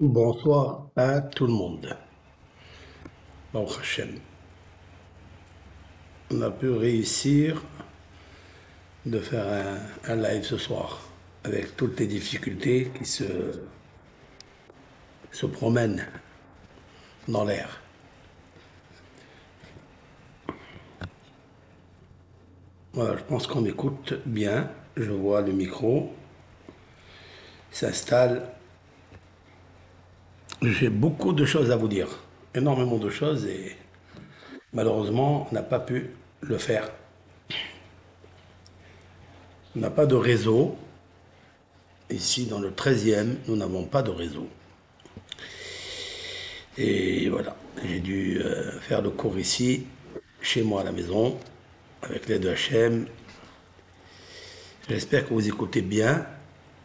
Bonsoir à tout le monde. On a pu réussir de faire un, live ce soir avec toutes les difficultés qui se, promènent dans l'air. Je pense qu'on m'écoute bien. Je vois le micro s'installe j'ai beaucoup de choses à vous dire, énormément de choses, et malheureusement, on n'a pas pu le faire. On n'a pas de réseau. Ici, dans le 13e, nous n'avons pas de réseau. Et voilà, j'ai dû euh, faire le cours ici, chez moi à la maison, avec l'aide de HM. J'espère que vous écoutez bien.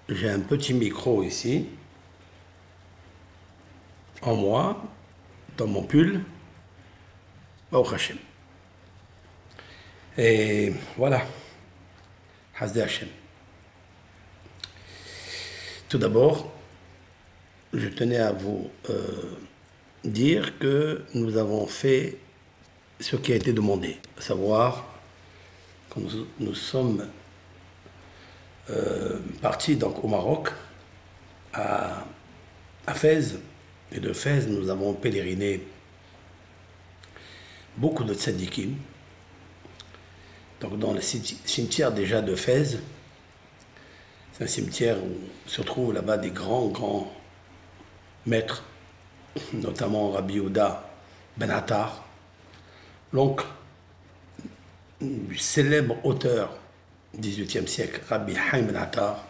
J'ai un petit micro ici en moi, dans mon pull, au Hachem. Et voilà, Hasde Hachem. Tout d'abord, je tenais à vous euh, dire que nous avons fait ce qui a été demandé, à savoir que nous, nous sommes euh, partis donc au Maroc, à, à Fès, et de Fès, nous avons pèleriné beaucoup de tzadikim. Donc dans le cimetière déjà de Fès, c'est un cimetière où se trouvent là-bas des grands, grands maîtres, notamment Rabbi Ouda Ben Attar, l'oncle du célèbre auteur du XVIIIe siècle, Rabbi Haim Ben Attar,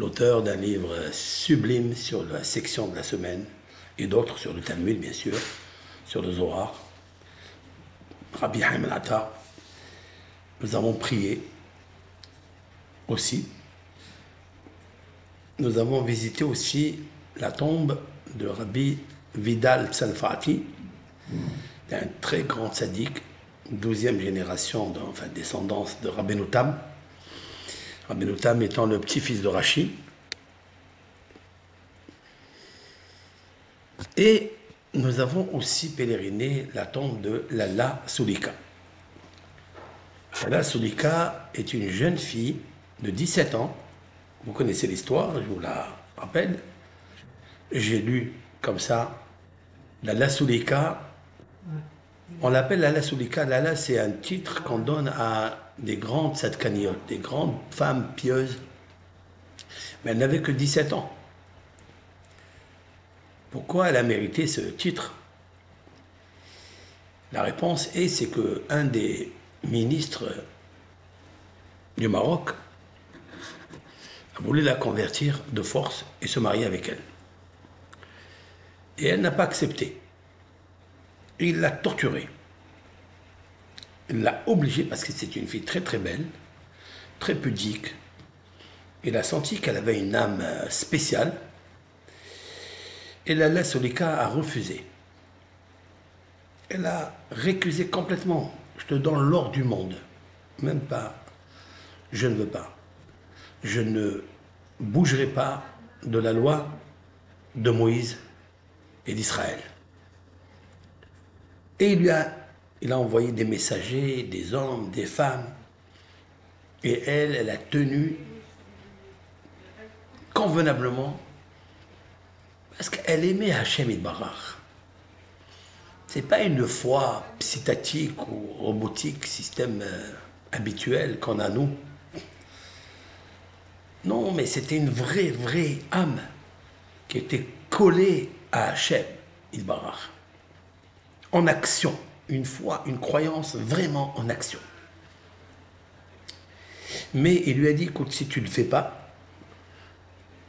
l'auteur d'un livre sublime sur la section de la semaine, et d'autres sur le Talmud, bien sûr, sur le Zohar, Rabbi Haim Nous avons prié aussi. Nous avons visité aussi la tombe de Rabbi Vidal Salfati, un très grand sadique, douzième génération, de, enfin descendance de Rabbi Noutam Rabbeinu étant le petit-fils de Rachi. Et nous avons aussi pèleriné la tombe de Lala Sulika. Lala Sulika est une jeune fille de 17 ans. Vous connaissez l'histoire, je vous la rappelle. J'ai lu comme ça Lala Sulika. On l'appelle Lala Sulika. Lala, c'est un titre qu'on donne à des grandes sadkaniotes, des grandes femmes pieuses, mais elle n'avait que 17 ans. Pourquoi elle a mérité ce titre? La réponse est c'est que un des ministres du Maroc a voulu la convertir de force et se marier avec elle. Et elle n'a pas accepté. Il l'a torturée l'a obligée, parce que c'est une fille très très belle, très pudique. Il a senti qu'elle avait une âme euh, spéciale. Et la Solika a refusé. Elle a récusé complètement. Je te donne l'or du monde. Même pas. Je ne veux pas. Je ne bougerai pas de la loi de Moïse et d'Israël. Et il lui a il a envoyé des messagers, des hommes, des femmes. Et elle, elle a tenu convenablement parce qu'elle aimait Hachem Barach. Ce n'est pas une foi psytatique ou robotique, système euh, habituel qu'on a nous. Non, mais c'était une vraie, vraie âme qui était collée à Hachem Barach. En action une foi, une croyance vraiment en action. Mais il lui a dit, écoute, si tu ne le fais pas,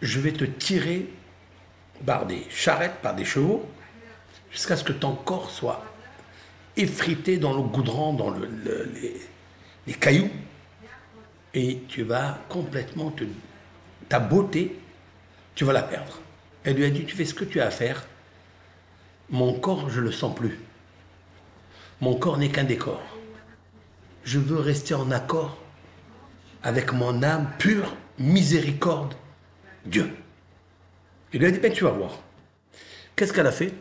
je vais te tirer par des charrettes, par des chevaux, jusqu'à ce que ton corps soit effrité dans le goudron, dans les, cailloux, et tu vas complètement te, ta beauté, tu vas la perdre. Elle lui a dit, tu fais ce que tu as à faire, mon corps, je ne le sens plus. Mon corps n'est qu'un décor. Je veux rester en accord avec mon âme pure, miséricorde, Dieu. Il lui a dit, ben tu vas voir. Qu'est-ce qu'elle a fait?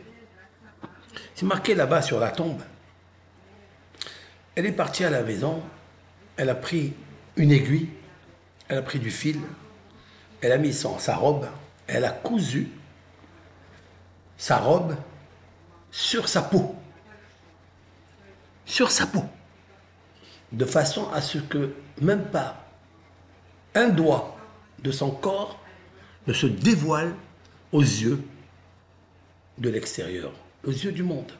C'est marqué là-bas sur la tombe. Elle est partie à la maison, elle a pris une aiguille, elle a pris du fil, elle a mis son, sa robe, elle a cousu sa robe sur sa peau. Sur sa peau. De façon à ce que même pas un doigt de son corps ne se dévoile aux yeux de l'extérieur, aux yeux du monde.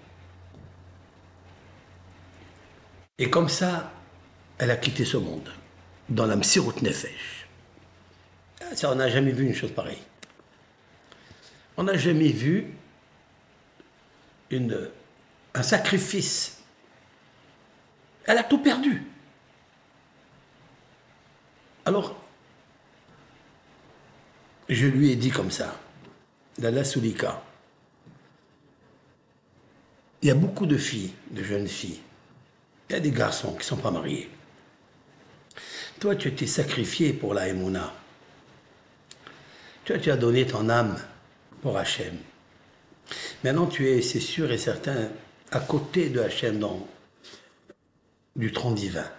Et comme ça, elle a quitté ce monde, dans la Msirut Nefesh. Ça, on n'a jamais vu une chose pareille. On n'a jamais vu un sacrifice. Elle a tout perdu. Alors, je lui ai dit comme ça, la Soulika, il y a beaucoup de filles, de jeunes filles, il y a des garçons qui ne sont pas mariés. Toi, tu étais sacrifié pour la Emouna. Toi, tu as donné ton âme pour Hachem. Maintenant, tu es, c'est sûr et certain, à côté de Hachem dans du tronc divin.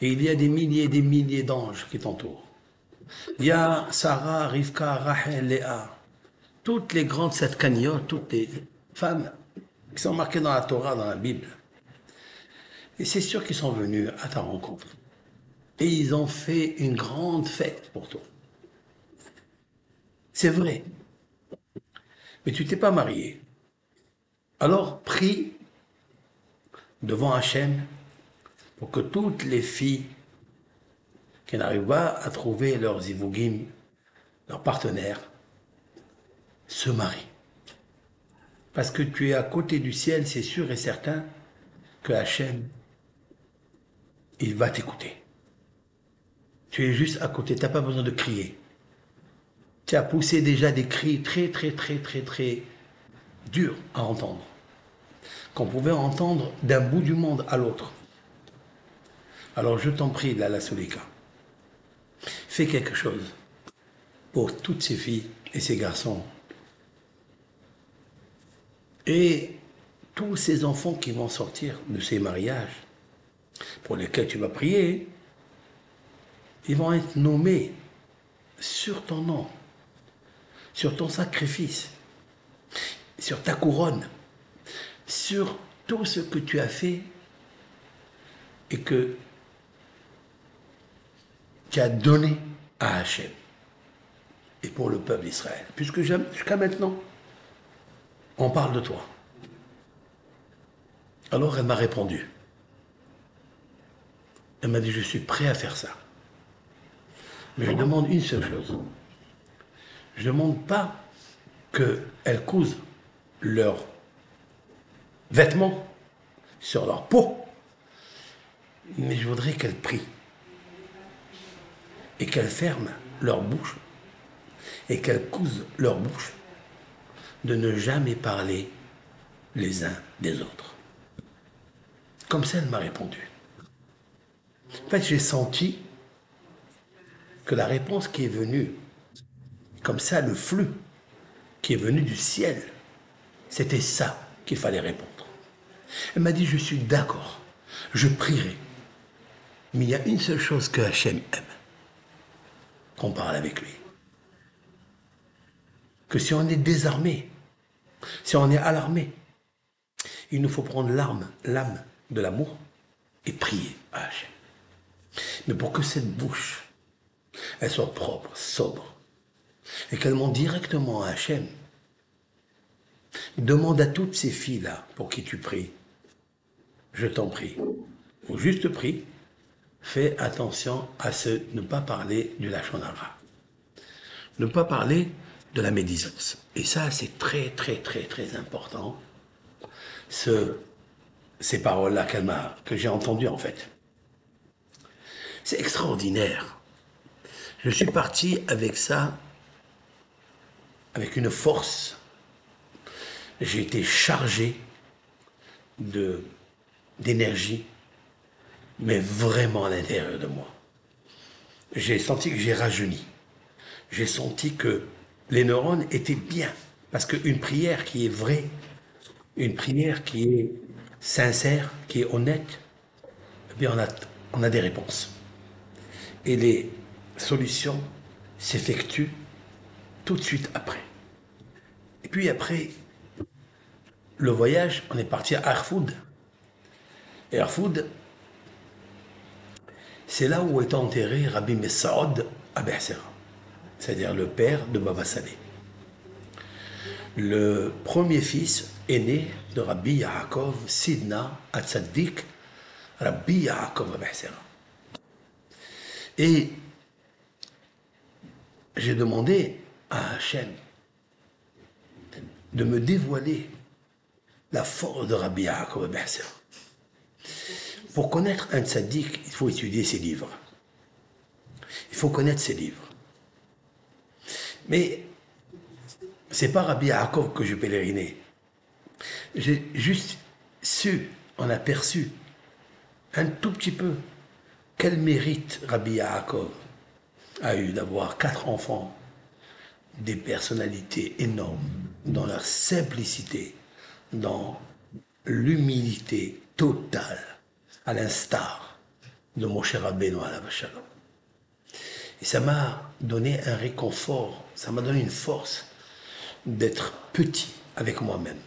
Et il y a des milliers et des milliers d'anges qui t'entourent. Il y a Sarah, Rivka, Rachel, Léa, toutes les grandes sept toutes les femmes qui sont marquées dans la Torah, dans la Bible. Et c'est sûr qu'ils sont venus à ta rencontre. Et ils ont fait une grande fête pour toi. C'est vrai. Mais tu t'es pas marié. Alors prie devant Hachem pour que toutes les filles qui n'arrivent pas à trouver leurs ivogim, leurs partenaires, se marient. Parce que tu es à côté du ciel, c'est sûr et certain que Hachem, il va t'écouter. Tu es juste à côté, tu n'as pas besoin de crier. Tu as poussé déjà des cris très, très, très, très, très durs à entendre. Qu'on pouvait entendre d'un bout du monde à l'autre. Alors je t'en prie, la Solika, fais quelque chose pour toutes ces filles et ces garçons. Et tous ces enfants qui vont sortir de ces mariages, pour lesquels tu vas prier, ils vont être nommés sur ton nom, sur ton sacrifice, sur ta couronne, sur tout ce que tu as fait et que tu as donné à Hachem et pour le peuple d'Israël. Puisque jusqu'à maintenant, on parle de toi. Alors elle m'a répondu. Elle m'a dit, je suis prêt à faire ça. Mais je demande une seule chose. Je ne demande pas qu'elles cousent leurs vêtements sur leur peau, mais je voudrais qu'elles prient et qu'elles ferment leur bouche et qu'elles cousent leur bouche de ne jamais parler les uns des autres. Comme ça, elle m'a répondu. En fait, j'ai senti que la réponse qui est venue, comme ça, le flux qui est venu du ciel, c'était ça qu'il fallait répondre. Elle m'a dit, je suis d'accord, je prierai. Mais il y a une seule chose que Hachem aime qu'on parle avec lui. Que si on est désarmé, si on est alarmé, il nous faut prendre l'arme, l'âme de l'amour et prier à Hachem. Mais pour que cette bouche, elle soit propre, sobre, et qu'elle monte directement à Hachem, demande à toutes ces filles-là pour qui tu pries, je t'en prie, ou juste prie, fais attention à ce, ne pas parler du lachonara. Ne pas parler de la médisance. Et ça, c'est très, très, très, très important. Ce, ces paroles-là que j'ai entendues, en fait. C'est extraordinaire. Je suis parti avec ça, avec une force. J'ai été chargé de, d'énergie mais vraiment à l'intérieur de moi. J'ai senti que j'ai rajeuni. J'ai senti que les neurones étaient bien. Parce qu'une prière qui est vraie, une prière qui est sincère, qui est honnête, eh bien on a, on a des réponses. Et les solutions s'effectuent tout de suite après. Et puis après, le voyage, on est parti à Arfoud. Et Arfoud, c'est là où est enterré Rabbi Messaoud à c'est-à-dire le père de Baba Saleh. Le premier fils aîné de Rabbi Yaakov Sidna Atzaddik, Rabbi Yaakov Abhsera. Et j'ai demandé à Hachem de me dévoiler la force de Rabbi Yaakov Abhsera. Pour connaître un tzaddik, il faut étudier ses livres. Il faut connaître ses livres. Mais c'est pas Rabbi Yaakov que je pèlerinais. J'ai juste su, en aperçu, un tout petit peu, quel mérite Rabbi Yaakov a eu d'avoir quatre enfants, des personnalités énormes, dans leur simplicité, dans l'humilité totale, à l'instar de mon cher Rabbeinu la Shalom. Et ça m'a donné un réconfort, ça m'a donné une force d'être petit avec moi-même,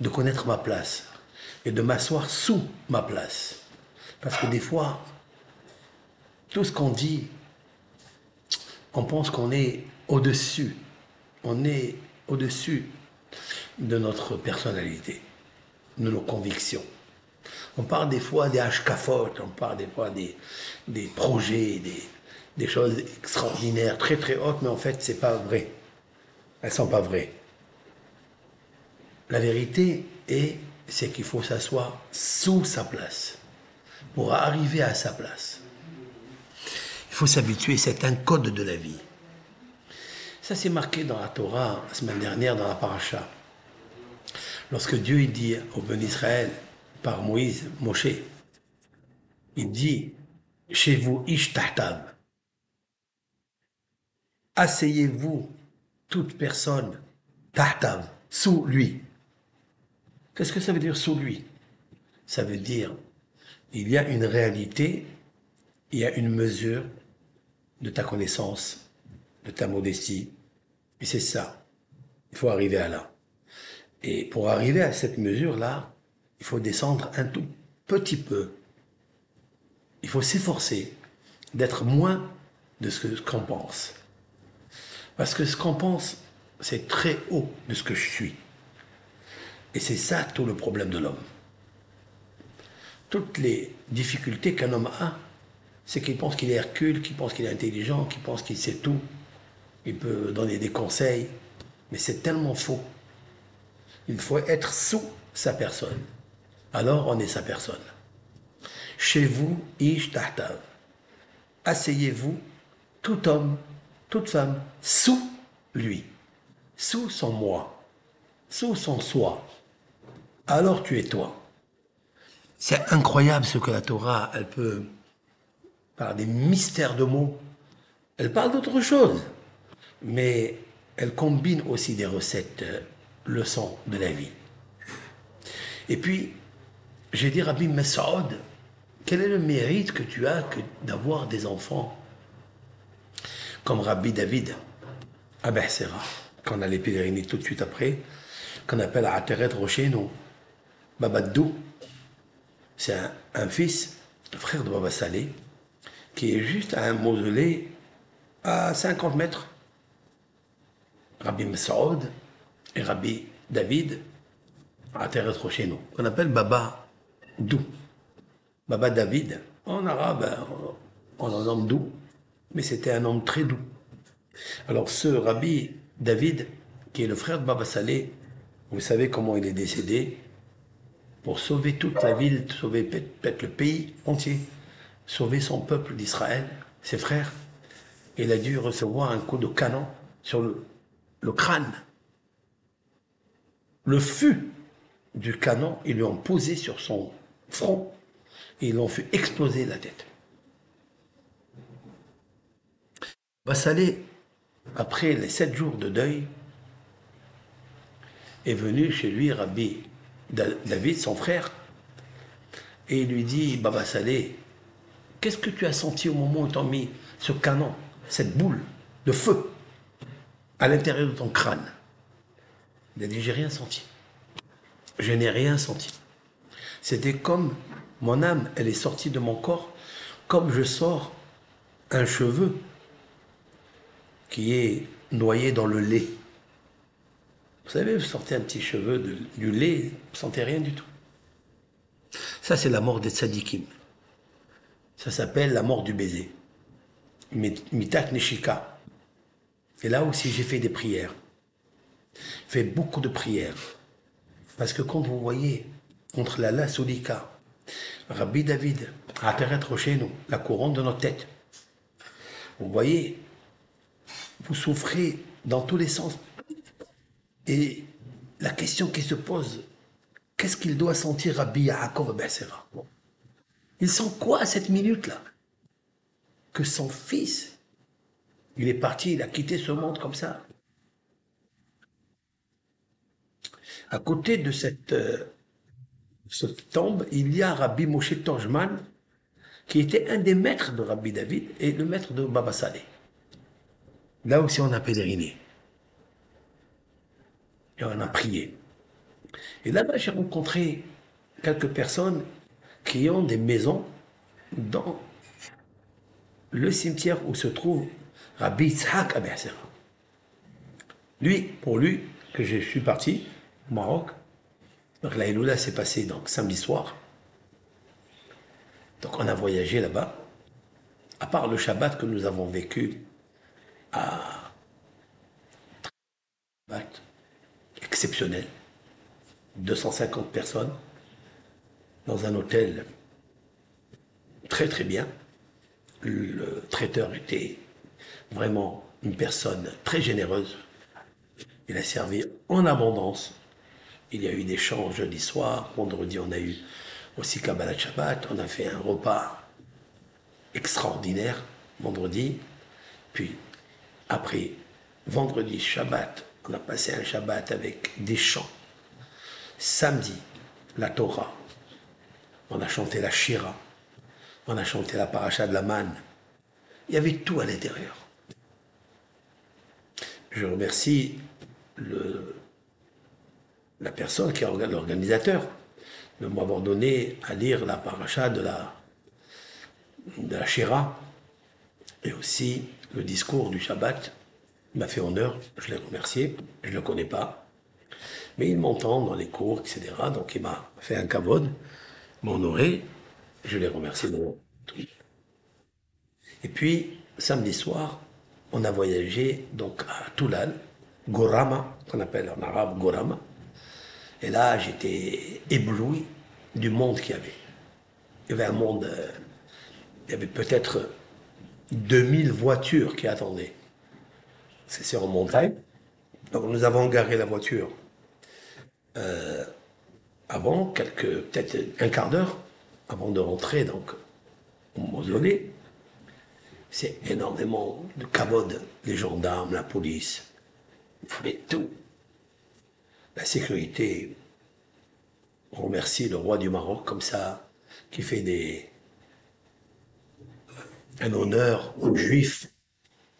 de connaître ma place et de m'asseoir sous ma place. Parce que des fois, tout ce qu'on dit, on pense qu'on est au-dessus, on est au-dessus de notre personnalité, nos convictions. On parle des fois des hashkafot, on parle des fois des, des projets, des, des choses extraordinaires, très très hautes, mais en fait, c'est pas vrai. Elles sont pas vraies. La vérité est, c'est qu'il faut s'asseoir sous sa place pour arriver à sa place. Il faut s'habituer, c'est un code de la vie. Ça, c'est marqué dans la Torah la semaine dernière dans la paracha. Lorsque Dieu dit au peuple d'Israël par Moïse, Moshe, il dit chez vous ish asseyez-vous, toute personne, tahtav, sous lui. Qu'est-ce que ça veut dire sous lui? Ça veut dire, il y a une réalité, il y a une mesure de ta connaissance, de ta modestie, et c'est ça. Il faut arriver à là. Et pour arriver à cette mesure-là, il faut descendre un tout petit peu. Il faut s'efforcer d'être moins de ce qu'on pense. Parce que ce qu'on pense, c'est très haut de ce que je suis. Et c'est ça tout le problème de l'homme. Toutes les difficultés qu'un homme a, c'est qu'il pense qu'il est Hercule, qu'il pense qu'il est intelligent, qu'il pense qu'il sait tout. Il peut donner des conseils, mais c'est tellement faux. Il faut être sous sa personne. Alors on est sa personne. Chez vous, ish. Asseyez-vous, tout homme toute femme, sous lui, sous son moi, sous son soi. Alors tu es toi. C'est incroyable ce que la Torah, elle peut, par des mystères de mots, elle parle d'autre chose, mais elle combine aussi des recettes, leçons de la vie. Et puis, j'ai dit, Rabbi Mas'ud, quel est le mérite que tu as d'avoir des enfants comme Rabbi David à Behsera, qu'on allait pèleriner tout de suite après, qu'on appelle Ateret Rocheno, Babadou. C'est un, fils, frère de Baba Salé, qui est juste à un mausolée à 50 mètres. Rabbi Masoud et Rabbi David Ateret Rocheno, qu'on appelle Baba Dou. Baba David, en arabe, on en nomme Dou mais c'était un homme très doux. Alors ce rabbi David, qui est le frère de Baba Saleh, vous savez comment il est décédé Pour sauver toute la ville, sauver peut-être le pays entier, sauver son peuple d'Israël, ses frères, il a dû recevoir un coup de canon sur le crâne. Le fût du canon, ils lui ont posé sur son front et ils l'ont fait exploser la tête. Bassalé, après les sept jours de deuil, est venu chez lui Rabbi David, son frère, et il lui dit Baba Salé, qu'est-ce que tu as senti au moment où tu as mis ce canon, cette boule de feu à l'intérieur de ton crâne? Dit J'ai rien senti. Je n'ai rien senti. C'était comme mon âme, elle est sortie de mon corps, comme je sors un cheveu qui est noyé dans le lait. Vous savez, vous sortez un petit cheveu du lait, vous sentez rien du tout. Ça, c'est la mort des tzadikim. Ça s'appelle la mort du baiser. Mitak Nishika. Et là aussi, j'ai fait des prières. Fait beaucoup de prières. Parce que quand vous voyez contre la La Rabbi David, apparaître chez nous, la couronne de notre tête, vous voyez, vous souffrez dans tous les sens. Et la question qui se pose, qu'est-ce qu'il doit sentir Rabbi Yaakov Bersera Il sent quoi à cette minute-là? Que son fils, il est parti, il a quitté ce monde comme ça. À côté de cette, euh, tombe, il y a Rabbi Moshe Tojman, qui était un des maîtres de Rabbi David et le maître de Baba Saleh. Là aussi, on a pèleriné. Et on a prié. Et là-bas, j'ai rencontré quelques personnes qui ont des maisons dans le cimetière où se trouve Rabbi Tzhak Abersera. Lui, pour lui, que je suis parti Maroc, donc la s'est passée donc samedi soir. Donc on a voyagé là-bas. À part le Shabbat que nous avons vécu à exceptionnel, 250 personnes dans un hôtel très très bien. Le traiteur était vraiment une personne très généreuse. Il a servi en abondance. Il y a eu des chants jeudi soir, vendredi on a eu aussi Kabbalah Shabbat, on a fait un repas extraordinaire vendredi, puis après vendredi Shabbat, on a passé un Shabbat avec des chants. Samedi, la Torah. On a chanté la Shira. On a chanté la paracha de la manne. Il y avait tout à l'intérieur. Je remercie le, la personne qui est l'organisateur de m'avoir donné à lire la paracha de la, de Shira et aussi le discours du Shabbat m'a fait honneur, je l'ai remercié, je ne le connais pas. Mais il m'entend dans les cours, etc. Donc il m'a fait un kavod, m'a honoré, je l'ai remercié de. Et puis, samedi soir, on a voyagé donc à Toulal, Gorama, qu'on appelle en arabe Gorama. Et là, j'étais ébloui du monde qu'il y avait. Il y avait un monde, euh, il y avait peut-être 2000 voitures qui attendaient c'est en montagne. Donc nous avons garé la voiture euh, avant, quelques, peut-être un quart d'heure, avant de rentrer donc au mausolée. C'est énormément de cavodes, les gendarmes, la police, mais tout. La sécurité, remercie le roi du Maroc comme ça, qui fait un honneur aux juifs,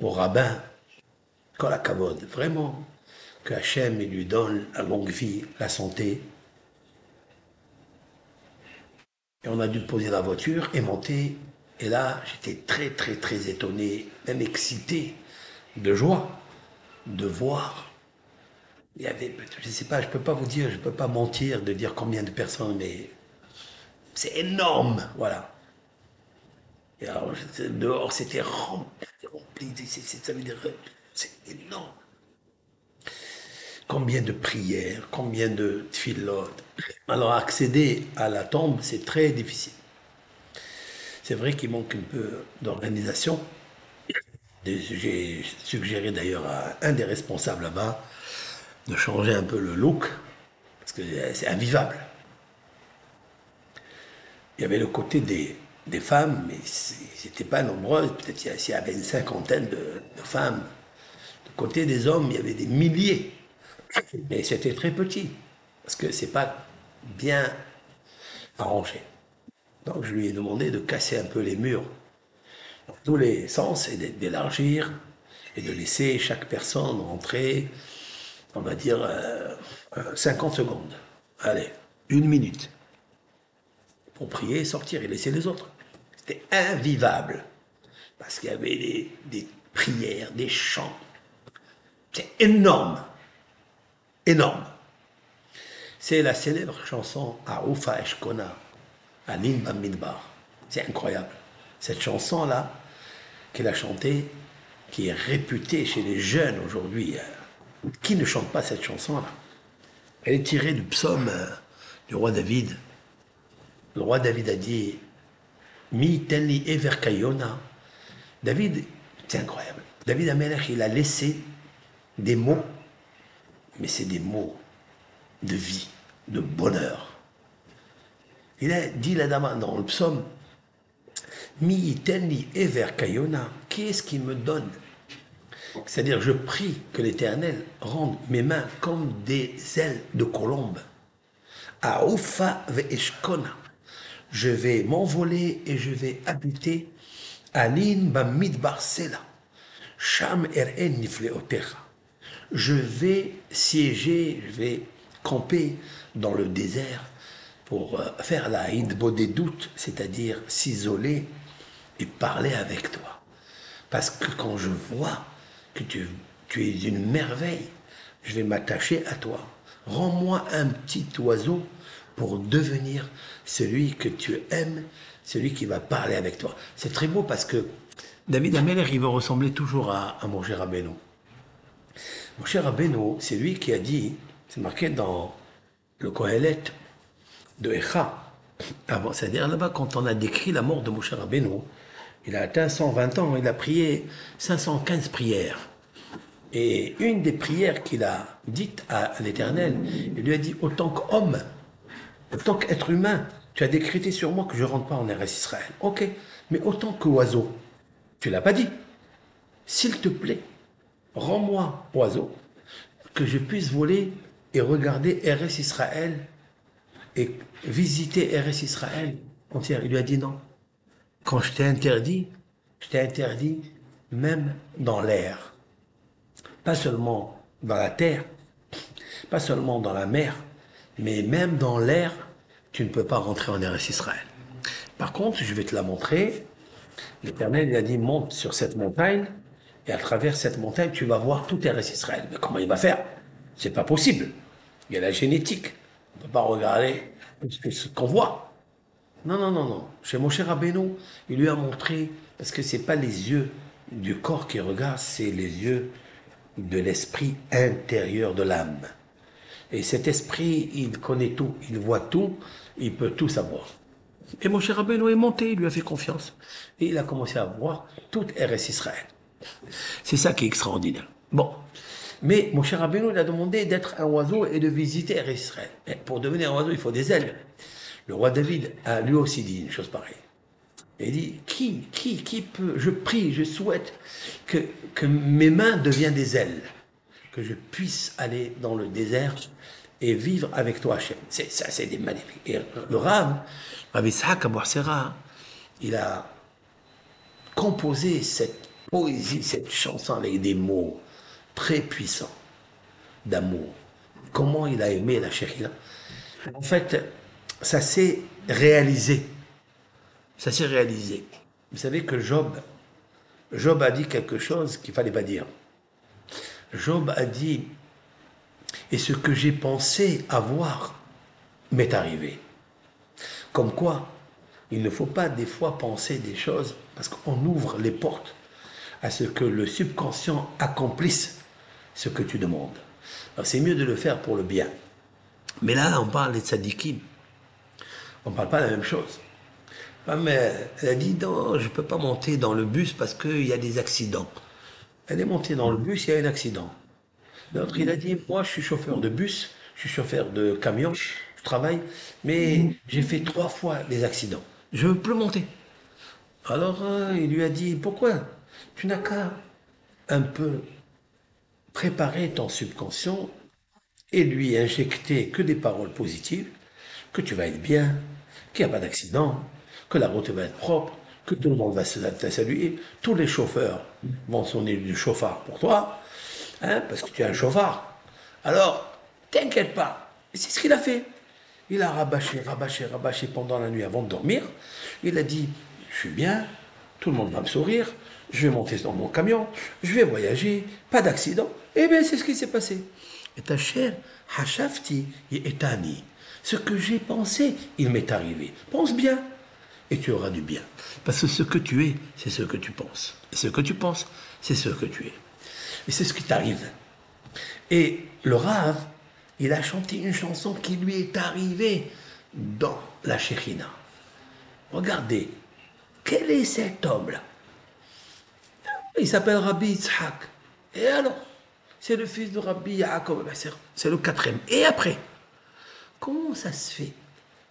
aux rabbins, la cavode, vraiment, que Hachem lui donne la longue vie, la santé. Et on a dû poser la voiture et monter. Et là, j'étais très, très, très étonné, même excité, de joie, de voir. Il y avait, je ne sais pas, je peux pas vous dire, je ne peux pas mentir de dire combien de personnes, mais c'est énorme, voilà. Et dehors, c'était rempli, ça veut dire c'est énorme. Combien de prières, combien de tfilotes. Alors accéder à la tombe, c'est très difficile. C'est vrai qu'il manque un peu d'organisation. J'ai suggéré d'ailleurs à un des responsables là-bas de changer un peu le look, parce que c'est invivable. Il y avait le côté des, femmes, mais c'était pas nombreuses. Peut-être qu'il y avait une cinquantaine de femmes Côté des hommes, il y avait des milliers. Et c'était très petit, parce que c'est pas bien arrangé. Donc je lui ai demandé de casser un peu les murs dans tous les sens et d'élargir et de laisser chaque personne rentrer, on va dire, 50 euh, secondes. Allez, une minute. Pour prier sortir et laisser les autres. C'était invivable. Parce qu'il y avait des, prières, des chants. C'est énorme. Énorme. C'est la célèbre chanson Aoufa Eshkona, Alim Bamidbar. C'est incroyable. Cette chanson-là, qu'elle a chantée, qui est réputée chez les jeunes aujourd'hui, euh, qui ne chante pas cette chanson-là? Elle est tirée du psaume euh, du roi David. Le roi David a dit Mi tenli everkayona. David, c'est incroyable. David Amelech, il a laissé des mots, mais c'est des mots de vie, de bonheur. Il a dit la dame dans le psaume Mi tenli everkayona. Qui est-ce qui me donne c'est-à-dire, je prie que l'Éternel rende mes mains comme des ailes de colombe. Ve'eshkona je vais m'envoler et je vais habiter Alin Bamidbar Sela. Sham Eren Nifleotecha. Je vais siéger, je vais camper dans le désert pour euh, faire la hidbo des doutes, c'est-à-dire s'isoler et parler avec toi. Parce que quand je vois que tu, es une merveille, je vais m'attacher à toi. Rends-moi un petit oiseau pour devenir celui que tu aimes, celui qui va parler avec toi. C'est très beau parce que David Ameller, il va ressembler toujours à, à Moshe Rabbeinu. Moshe Rabbeinu, c'est lui qui a dit, c'est marqué dans le Kohelet de Echa, c'est-à-dire là-bas, quand on a décrit la mort de Moshe Rabbeinu, il a atteint 120 ans, il a prié 515 prières. Et une des prières qu'il a dites à l'Éternel, il lui a dit, autant qu'homme, en tant qu'être humain, tu as décrété sur moi que je ne rentre pas en RS Israël. Ok, mais autant qu'oiseau, tu l'as pas dit. S'il te plaît, rends-moi oiseau, que je puisse voler et regarder RS Israël et visiter RS Israël entière. Il lui a dit non. Quand je t'ai interdit, je t'ai interdit même dans l'air. Pas seulement dans la terre, pas seulement dans la mer, mais même dans l'air, tu ne peux pas rentrer en Eretz Israël. Par contre, je vais te la montrer. L'Éternel a dit monte sur cette montagne et à travers cette montagne, tu vas voir tout Eretz Israël. Mais comment il va faire? C'est pas possible. Il y a la génétique. On ne peut pas regarder ce qu'on voit. Non, non, non, non. Chez Moshe Rabbeinu, il lui a montré, parce que c'est pas les yeux du corps qui regardent, c'est les yeux de l'esprit intérieur de l'âme. Et cet esprit, il connaît tout, il voit tout, il peut tout savoir. Et mon cher est monté, il lui a fait confiance. Et il a commencé à voir toute RS Israël. C'est ça qui est extraordinaire. Bon. Mais mon cher il a demandé d'être un oiseau et de visiter RS Israël. pour devenir un oiseau, il faut des ailes. Le roi David a lui aussi dit une chose pareille. Il dit, qui, qui, qui peut, je prie, je souhaite que, que mes mains deviennent des ailes que je puisse aller dans le désert et vivre avec toi, Hachem. C'est, ça, c'est des magnifiques. Et le Rav, Rav Ishaq il a composé cette poésie, cette chanson avec des mots très puissants d'amour. Comment il a aimé la chérie En fait, ça s'est réalisé. Ça s'est réalisé. Vous savez que Job, Job a dit quelque chose qu'il fallait pas dire. Job a dit, et ce que j'ai pensé avoir m'est arrivé. Comme quoi, il ne faut pas des fois penser des choses, parce qu'on ouvre les portes à ce que le subconscient accomplisse ce que tu demandes. C'est mieux de le faire pour le bien. Mais là, on parle des tzadikim. On ne parle pas de la même chose. Mais elle a dit non, je ne peux pas monter dans le bus parce qu'il y a des accidents. Elle est montée dans le bus, il y a un accident. L'autre, il a dit, moi, je suis chauffeur de bus, je suis chauffeur de camion, je travaille, mais j'ai fait trois fois des accidents. Je plus monter. Alors, euh, il lui a dit, pourquoi Tu n'as qu'à un peu préparer ton subconscient et lui injecter que des paroles positives, que tu vas être bien, qu'il n'y a pas d'accident, que la route va être propre, que tout le monde va se saluer, tous les chauffeurs vont sonner du chauffard pour toi, hein, parce que tu es un chauffard. Alors, t'inquiète pas. Et c'est ce qu'il a fait. Il a rabâché, rabâché, rabâché pendant la nuit avant de dormir. Il a dit, je suis bien, tout le monde va me sourire, je vais monter dans mon camion, je vais voyager, pas d'accident. Eh bien, c'est ce qui s'est passé. Et ta chère, Hashafti Etani, ce que j'ai pensé, il m'est arrivé. Pense bien, et tu auras du bien. Parce que ce que tu es, c'est ce que tu penses. Et ce que tu penses, c'est ce que tu es. Et c'est ce qui t'arrive. Et le Rav, il a chanté une chanson qui lui est arrivée dans la Shekhina. Regardez, quel est cet homme-là? Il s'appelle Rabbi Yitzhak. Et alors C'est le fils de Rabbi Yaakov. C'est le quatrième. Et après? Comment ça se fait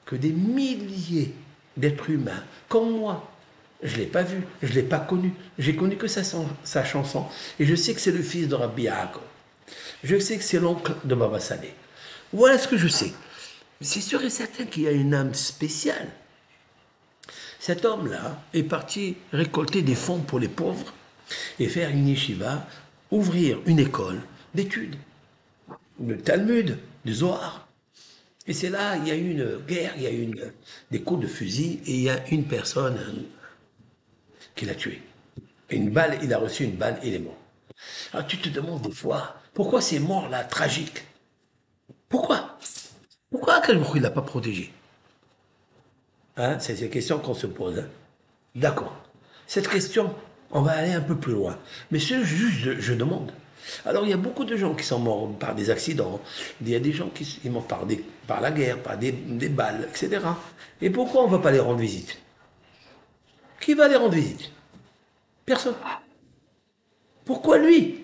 que des milliers d'êtres humains comme moi, je ne l'ai pas vu, je ne l'ai pas connu, j'ai connu que sa, chanson. Et je sais que c'est le fils de Rabbi Yaakov. Je sais que c'est l'oncle de Baba Saleh. Voilà ce que je sais. C'est sûr et certain qu'il y a une âme spéciale. Cet homme-là est parti récolter des fonds pour les pauvres et faire une yeshiva, ouvrir une école d'études, le Talmud, du Zohar. Et c'est là, il y a eu une guerre, il y a eu des coups de fusil et il y a une personne qui l'a tué. Une balle, il a reçu une balle il est mort. Alors tu te demandes des fois, pourquoi ces morts-là tragiques? Pourquoi? Pourquoi il ne l'a pas protégé? Hein C'est ces questions qu'on se pose. Hein. D'accord. Cette question, on va aller un peu plus loin. Mais c'est juste, je demande. Alors il y a beaucoup de gens qui sont morts par des accidents, il y a des gens qui sont morts par, la guerre, par des, balles, etc. Et pourquoi on ne va pas les rendre visite? Qui va les rendre visite? Personne. Pourquoi lui?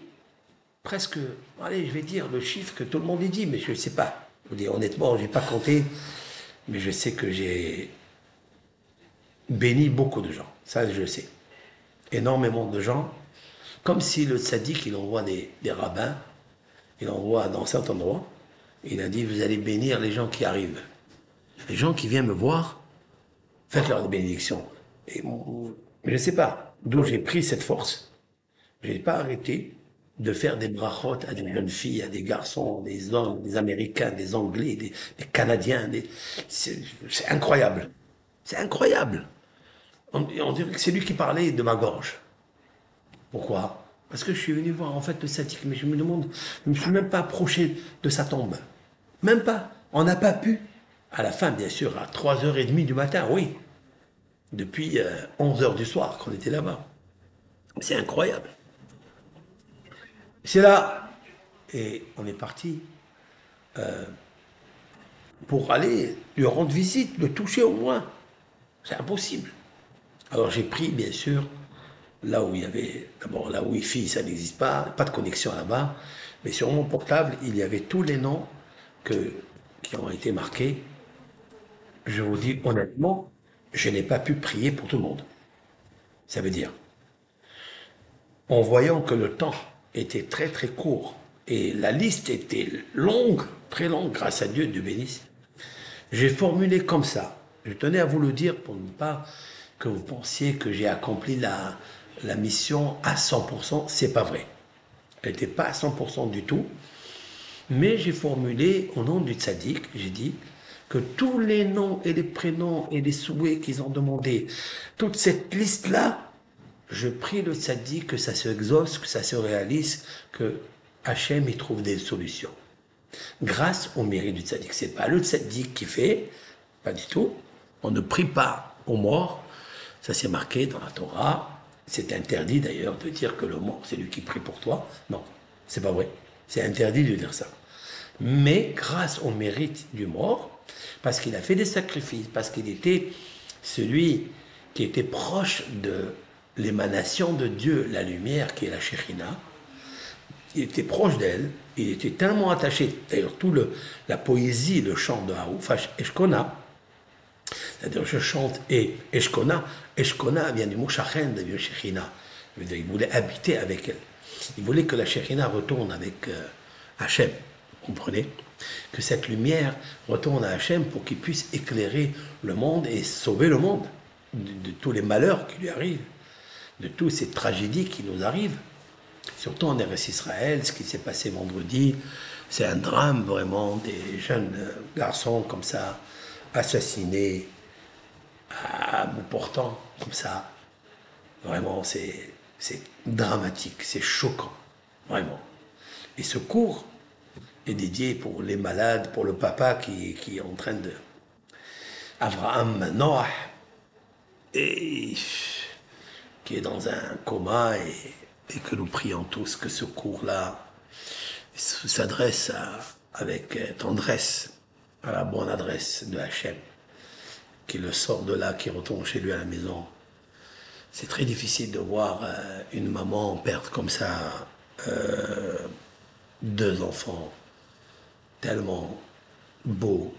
Presque, allez, je vais dire le chiffre que tout le monde dit, mais je ne sais pas. Je honnêtement, je n'ai pas compté, mais je sais que j'ai béni beaucoup de gens. Ça, je sais. Énormément de gens comme si le tzaddik, il envoie des, rabbins, il envoie dans certains endroits, il a dit, vous allez bénir les gens qui arrivent. Les gens qui viennent me voir, faites-leur des bénédictions. Et je ne sais pas d'où j'ai pris cette force. Je n'ai pas arrêté de faire des brachot à des jeunes filles, à des garçons, des hommes, des Américains, des Anglais, des, Canadiens. C'est incroyable. C'est incroyable. c'est lui qui parlait de ma gorge. Pourquoi? Parce que je suis venu voir en fait le sadique, mais je me demande, je ne me suis même pas approché de sa tombe. Même pas. On n'a pas pu. À la fin, bien sûr, à 3h30 du matin, oui. Depuis 11h euh, du soir qu'on était là-bas. C'est incroyable. C'est là. Et on est parti euh, pour aller lui rendre visite, le toucher au moins. C'est impossible. Alors j'ai pris, bien sûr, là où il y avait, d'abord la Wi-Fi, ça n'existe pas, pas de connexion là-bas, mais sur mon portable, il y avait tous les noms qui ont été marqués. Je vous dis honnêtement, je n'ai pas pu prier pour tout le monde. Ça veut dire, en voyant que le temps était très très court et la liste était longue, très longue, grâce à Dieu, Dieu bénisse, j'ai formulé comme ça. Je tenais à vous le dire pour ne pas que vous pensiez que j'ai accompli la, la mission à 100%, c'est pas vrai. Elle n'était pas à 100% du tout. Mais j'ai formulé au nom du tzaddik, j'ai dit que tous les noms et les prénoms et les souhaits qu'ils ont demandé, toute cette liste-là, je prie le tzaddik que ça se exauce, que ça se réalise, que Hachem y trouve des solutions. Grâce au mérite du tzaddik. C'est pas le tzaddik qui fait, pas du tout. On ne prie pas aux morts. Ça c'est marqué dans la Torah. C'est interdit d'ailleurs de dire que le mort, c'est lui qui prie pour toi. Non, c'est pas vrai. C'est interdit de dire ça. Mais grâce au mérite du mort, parce qu'il a fait des sacrifices, parce qu'il était celui qui était proche de l'émanation de Dieu, la lumière qui est la Shekhina, il était proche d'elle, il était tellement attaché, d'ailleurs tout le, la poésie, le chant de Haouf, Eshkona, c'est-à-dire, je chante et Eshkona. Eshkona vient du mot Shachen, de Shechina. Il voulait habiter avec elle. Il voulait que la Shekhinah retourne avec euh, Hachem, vous comprenez? Que cette lumière retourne à Hachem pour qu'il puisse éclairer le monde et sauver le monde de, tous les malheurs qui lui arrivent, de toutes ces tragédies qui nous arrivent. Surtout en RS Israël, ce qui s'est passé vendredi, c'est un drame vraiment, des jeunes garçons comme ça, assassinés à bout portant, comme ça. Vraiment, c'est dramatique, c'est choquant, vraiment. Et ce cours est dédié pour les malades, pour le papa qui, est en train de... Abraham Noah, qui est dans un coma et, et que nous prions tous que ce cours-là s'adresse avec tendresse à la bonne adresse de Hachem, qui le sort de là, qui retourne chez lui à la maison. C'est très difficile de voir euh, une maman perdre comme ça euh, deux enfants tellement beaux,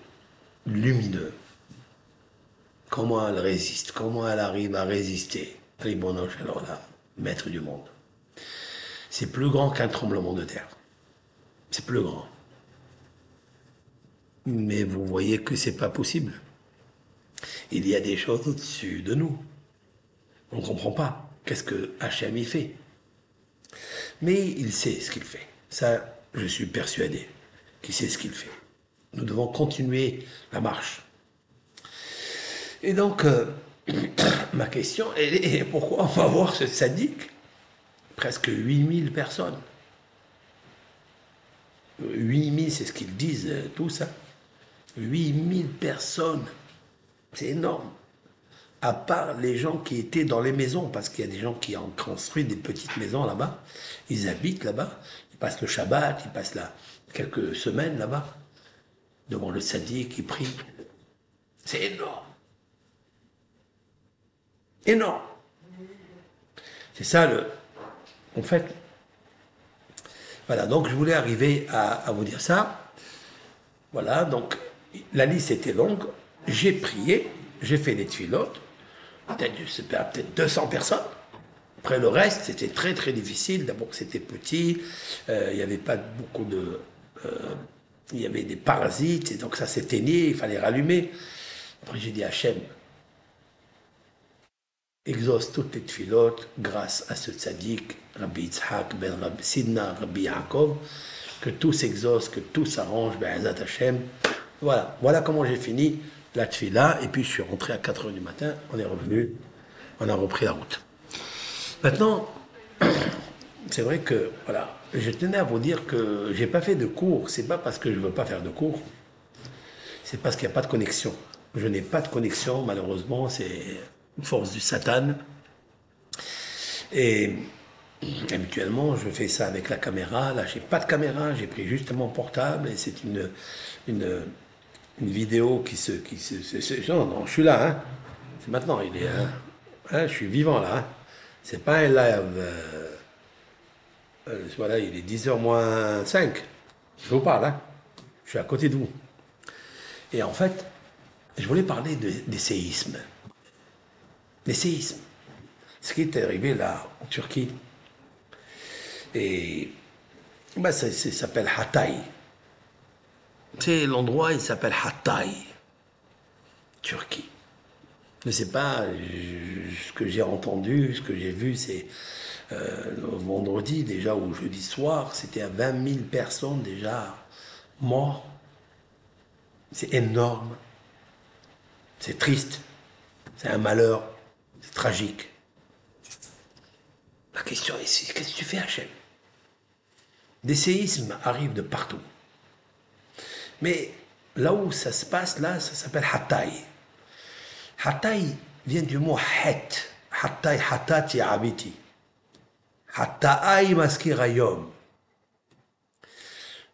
lumineux. Comment elle résiste, comment elle arrive à résister, alors là, maître du monde. C'est plus grand qu'un tremblement de terre. C'est plus grand. Mais vous voyez que c'est pas possible. Il y a des choses au-dessus de nous. On ne comprend pas. Qu'est-ce que Hachem y fait Mais il sait ce qu'il fait. Ça, je suis persuadé qu'il sait ce qu'il fait. Nous devons continuer la marche. Et donc, euh, ma question est pourquoi on va voir ce sadique? Presque 8000 personnes. 8000, c'est ce qu'ils disent, tout ça. 8000 personnes. C'est énorme. À part les gens qui étaient dans les maisons, parce qu'il y a des gens qui ont construit des petites maisons là-bas. Ils habitent là-bas. Ils passent le Shabbat, ils passent là quelques semaines là-bas. Devant le sadique, ils prient. C'est énorme. Énorme. C'est ça le. En fait, voilà, donc je voulais arriver à, vous dire ça. Voilà, donc la liste était longue. J'ai prié, j'ai fait les tuilotes. Peut-être, peut-être 200 personnes. Après le reste, c'était très très difficile. D'abord, c'était petit, euh, il n'y avait pas beaucoup de. Euh, il y avait des parasites, donc ça s'éteignait, il fallait rallumer. Après, j'ai dit Hachem, exauce toutes les tfilotes grâce à ce tzaddik, Rabbi Yitzhak ben Rabbi Sidna, Rabbi Yaakov, que tout s'exauce, que tout s'arrange, ben Hashem. Voilà, voilà comment j'ai fini la tfila, et puis je suis rentré à 4 h du matin, on est revenu, on a repris la route. Maintenant, c'est vrai que, voilà, je tenais à vous dire que j'ai pas fait de cours, c'est pas parce que je veux pas faire de cours, c'est parce qu'il n'y a pas de connexion. Je n'ai pas de connexion, malheureusement, c'est force du Satan. Et habituellement, je fais ça avec la caméra. Là, j'ai pas de caméra, j'ai pris juste mon portable et c'est une, une, vidéo qui se. Qui se, non, non, je suis là, hein. C'est maintenant, il est. Hein. Hein, je suis vivant là. Hein. C'est pas un live. Euh, euh, voilà, il est 10h moins 5. Je vous parle, hein. Je suis à côté de vous. Et en fait, je voulais parler des séismes les séismes. Ce qui est arrivé là, en Turquie. Et bah, ça, s'appelle Hatay. C'est l'endroit, il s'appelle Hatay, Turquie. Je ne sais pas, ce que j'ai entendu, ce que j'ai vu, c'est euh, vendredi déjà ou jeudi soir, c'était à 20 000 personnes déjà mortes. C'est énorme. C'est triste. C'est un malheur tragique. La question est qu'est-ce que tu fais, Hachem? Des séismes arrivent de partout. Mais là où ça se passe, là, ça s'appelle Hatay. Hatay vient du mot Het. Hatay, Hatati Abiti. Hatay Maskirayom.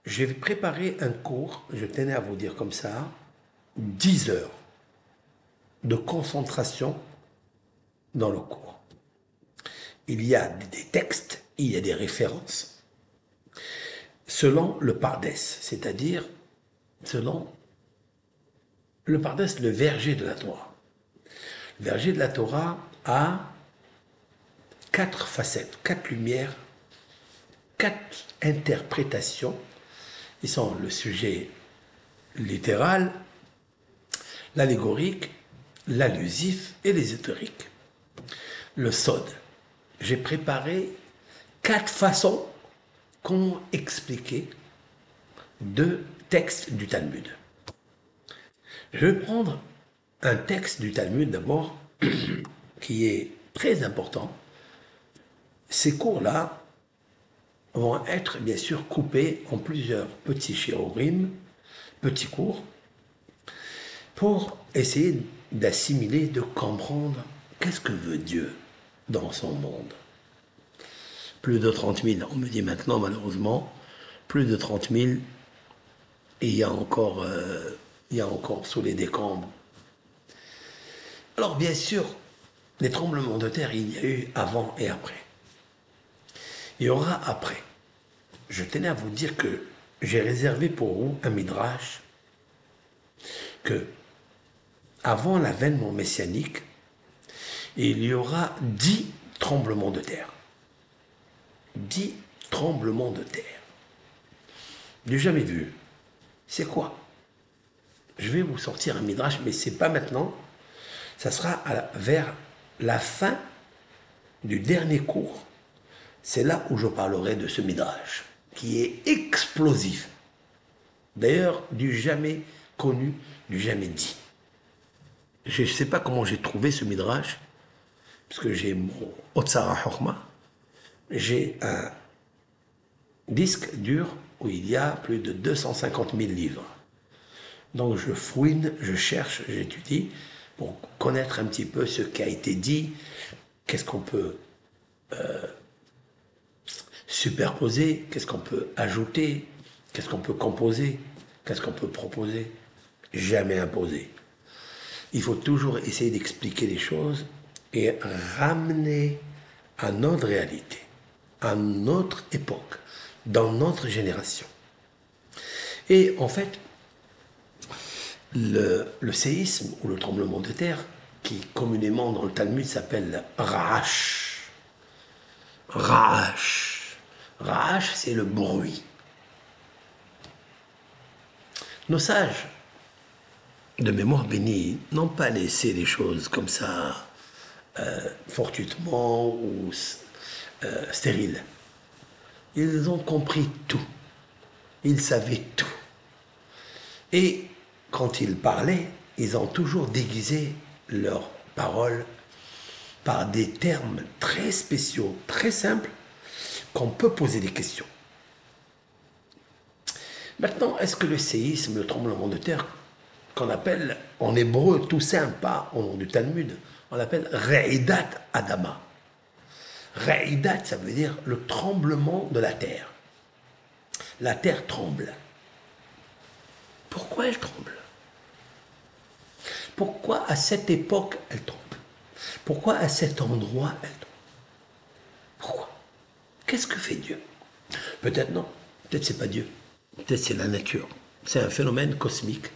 J'ai préparé un cours, je tenais à vous dire comme ça, 10 heures de concentration dans le cours. Il y a des textes, il y a des références, selon le Pardès, c'est-à-dire selon le Pardès, le verger de la Torah. Le verger de la Torah a quatre facettes, quatre lumières quatre interprétations. Ils sont le sujet littéral, l'allégorique, l'allusif et l'ésotérique. Le sod. J'ai préparé quatre façons qu'ont expliqué deux textes du Talmud. Je vais prendre un texte du Talmud d'abord qui est très important. Ces cours-là vont être bien sûr coupés en plusieurs petits shiurim, petits cours, pour essayer d'assimiler, de comprendre qu'est-ce que veut Dieu dans son monde. Plus de 30 000, on me dit maintenant malheureusement, plus de 30 000, et il y a encore, euh, il y a encore sous les décombres. Alors bien sûr, les tremblements de terre, il y a eu avant et après. Il y aura après. Je tenais à vous dire que j'ai réservé pour vous un midrash que avant l'avènement messianique, il y aura dix tremblements de terre. Dix tremblements de terre. Du jamais vu. C'est quoi? Je vais vous sortir un midrash, mais c'est pas maintenant. Ça sera vers la fin du dernier cours. C'est là où je parlerai de ce midrash, qui est explosif. D'ailleurs, du jamais connu, du jamais dit. Je ne sais pas comment j'ai trouvé ce midrash, parce que j'ai mon Otsara Horma, j'ai un disque dur où il y a plus de 250 000 livres. Donc je fouine, je cherche, j'étudie pour connaître un petit peu ce qui a été dit, qu'est-ce qu'on peut euh, superposer, qu'est-ce qu'on peut ajouter, qu'est-ce qu'on peut composer, qu'est-ce qu'on peut proposer, jamais imposer. Il faut toujours essayer d'expliquer les choses et ramener à notre réalité, à notre époque, dans notre génération. Et en fait, le, séisme ou le tremblement de terre, qui communément dans le Talmud s'appelle Ra'ash. Ra'ash. Ra'ash, c'est le bruit. Nos sages de mémoire bénie n'ont pas laissé les choses comme ça, euh, fortuitement ou euh, stériles. Ils ont compris tout. Ils savaient tout. Et quand ils parlaient, ils ont toujours déguisé leurs paroles par des termes très spéciaux, très simples, qu'on peut poser des questions. Maintenant, est-ce que le séisme, le tremblement de terre, qu'on appelle en hébreu tout simple, au nom du Talmud, on l'appelle Reidat Adama. Reidat, ça veut dire le tremblement de la terre. La terre tremble. Pourquoi elle tremble? Pourquoi à cette époque elle tremble? Pourquoi à cet endroit elle tremble? Pourquoi? Qu'est-ce que fait Dieu? Peut-être non, peut-être c'est pas Dieu, peut-être c'est la nature. C'est un phénomène cosmique,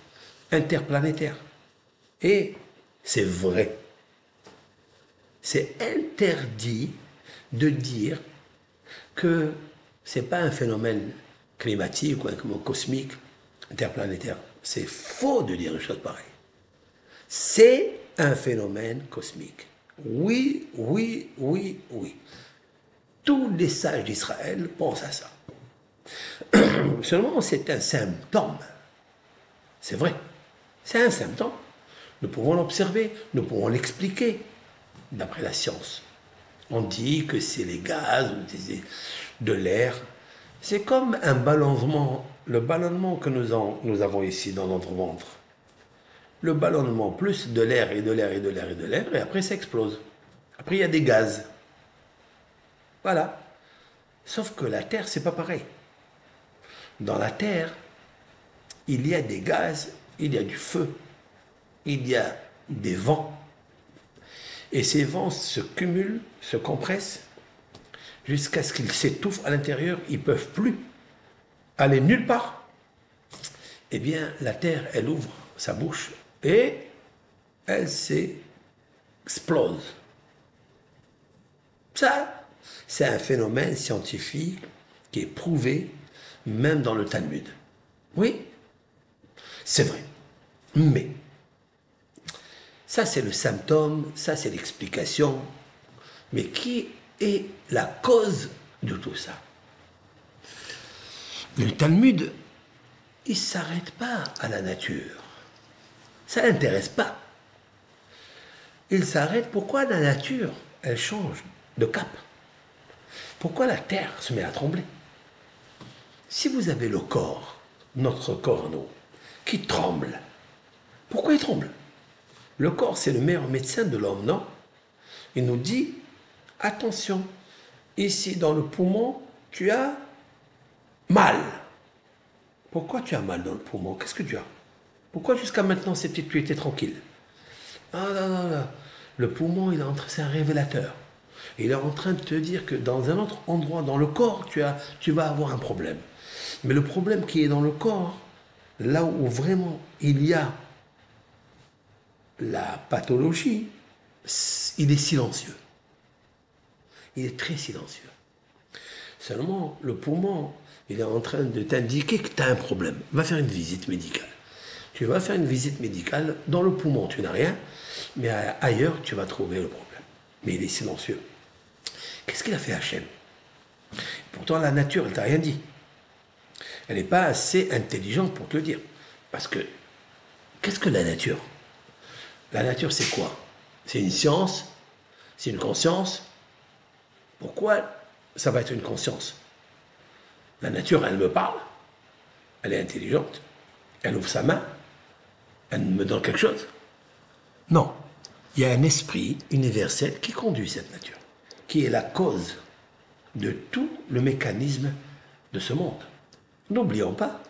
interplanétaire. Et c'est vrai. C'est interdit de dire que c'est pas un phénomène climatique ou un cosmique interplanétaire. C'est faux de dire une chose pareille. C'est un phénomène cosmique. Oui, oui, oui, oui. Tous les sages d'Israël pensent à ça. Seulement, c'est un symptôme. C'est vrai. C'est un symptôme. Nous pouvons l'observer, nous pouvons l'expliquer d'après la science. On dit que c'est les gaz de l'air. C'est comme un ballonnement le ballonnement que nous, nous avons ici dans notre ventre, le ballonnement plus de l'air et de l'air et de l'air et de l'air, et après ça explose. Après, il y a des gaz. Voilà. Sauf que la Terre, c'est pas pareil. Dans la Terre, il y a des gaz, il y a du feu, il y a des vents. Et ces vents se cumulent, se compressent, jusqu'à ce qu'ils s'étouffent à l'intérieur, ils ne peuvent plus aller nulle part, eh bien, la Terre, elle ouvre sa bouche et elle s'explose. Ça, c'est un phénomène scientifique qui est prouvé même dans le Talmud. Oui, c'est vrai. Mais, ça c'est le symptôme, ça c'est l'explication. Mais qui est la cause de tout ça? Le Talmud, il ne s'arrête pas à la nature. Ça l'intéresse pas. Il s'arrête pourquoi la nature, elle change de cap? Pourquoi la terre se met à trembler? Si vous avez le corps, notre corps, nous, qui tremble, pourquoi il tremble? Le corps, c'est le meilleur médecin de l'homme, non? Il nous dit, attention, ici dans le poumon, tu as mal. Pourquoi tu as mal dans le poumon? Qu'est-ce que tu as? Pourquoi jusqu'à maintenant tu étais tranquille Ah non, non. Le poumon, il est c'est un révélateur. Il est en train de te dire que dans un autre endroit, dans le corps, tu, tu vas avoir un problème. Mais le problème qui est dans le corps, là où vraiment il y a la pathologie, il est silencieux. Il est très silencieux. Seulement, le poumon, il est en train de t'indiquer que tu as un problème. Va faire une visite médicale. Tu vas faire une visite médicale. Dans le poumon, tu n'as rien, mais ailleurs, tu vas trouver le problème. Mais il est silencieux. Qu'est-ce qu'il a fait Hachem? Pourtant, la nature, elle t'a rien dit. Elle n'est pas assez intelligente pour te le dire. Parce que, qu'est-ce que la nature? La nature, c'est quoi? C'est une science? C'est une conscience? Pourquoi ça va être une conscience? La nature, elle me parle. Elle est intelligente. Elle ouvre sa main. Elle me donne quelque chose. Non. Il y a un esprit universel qui conduit cette nature qui est la cause de tout le mécanisme de ce monde. N'oublions pas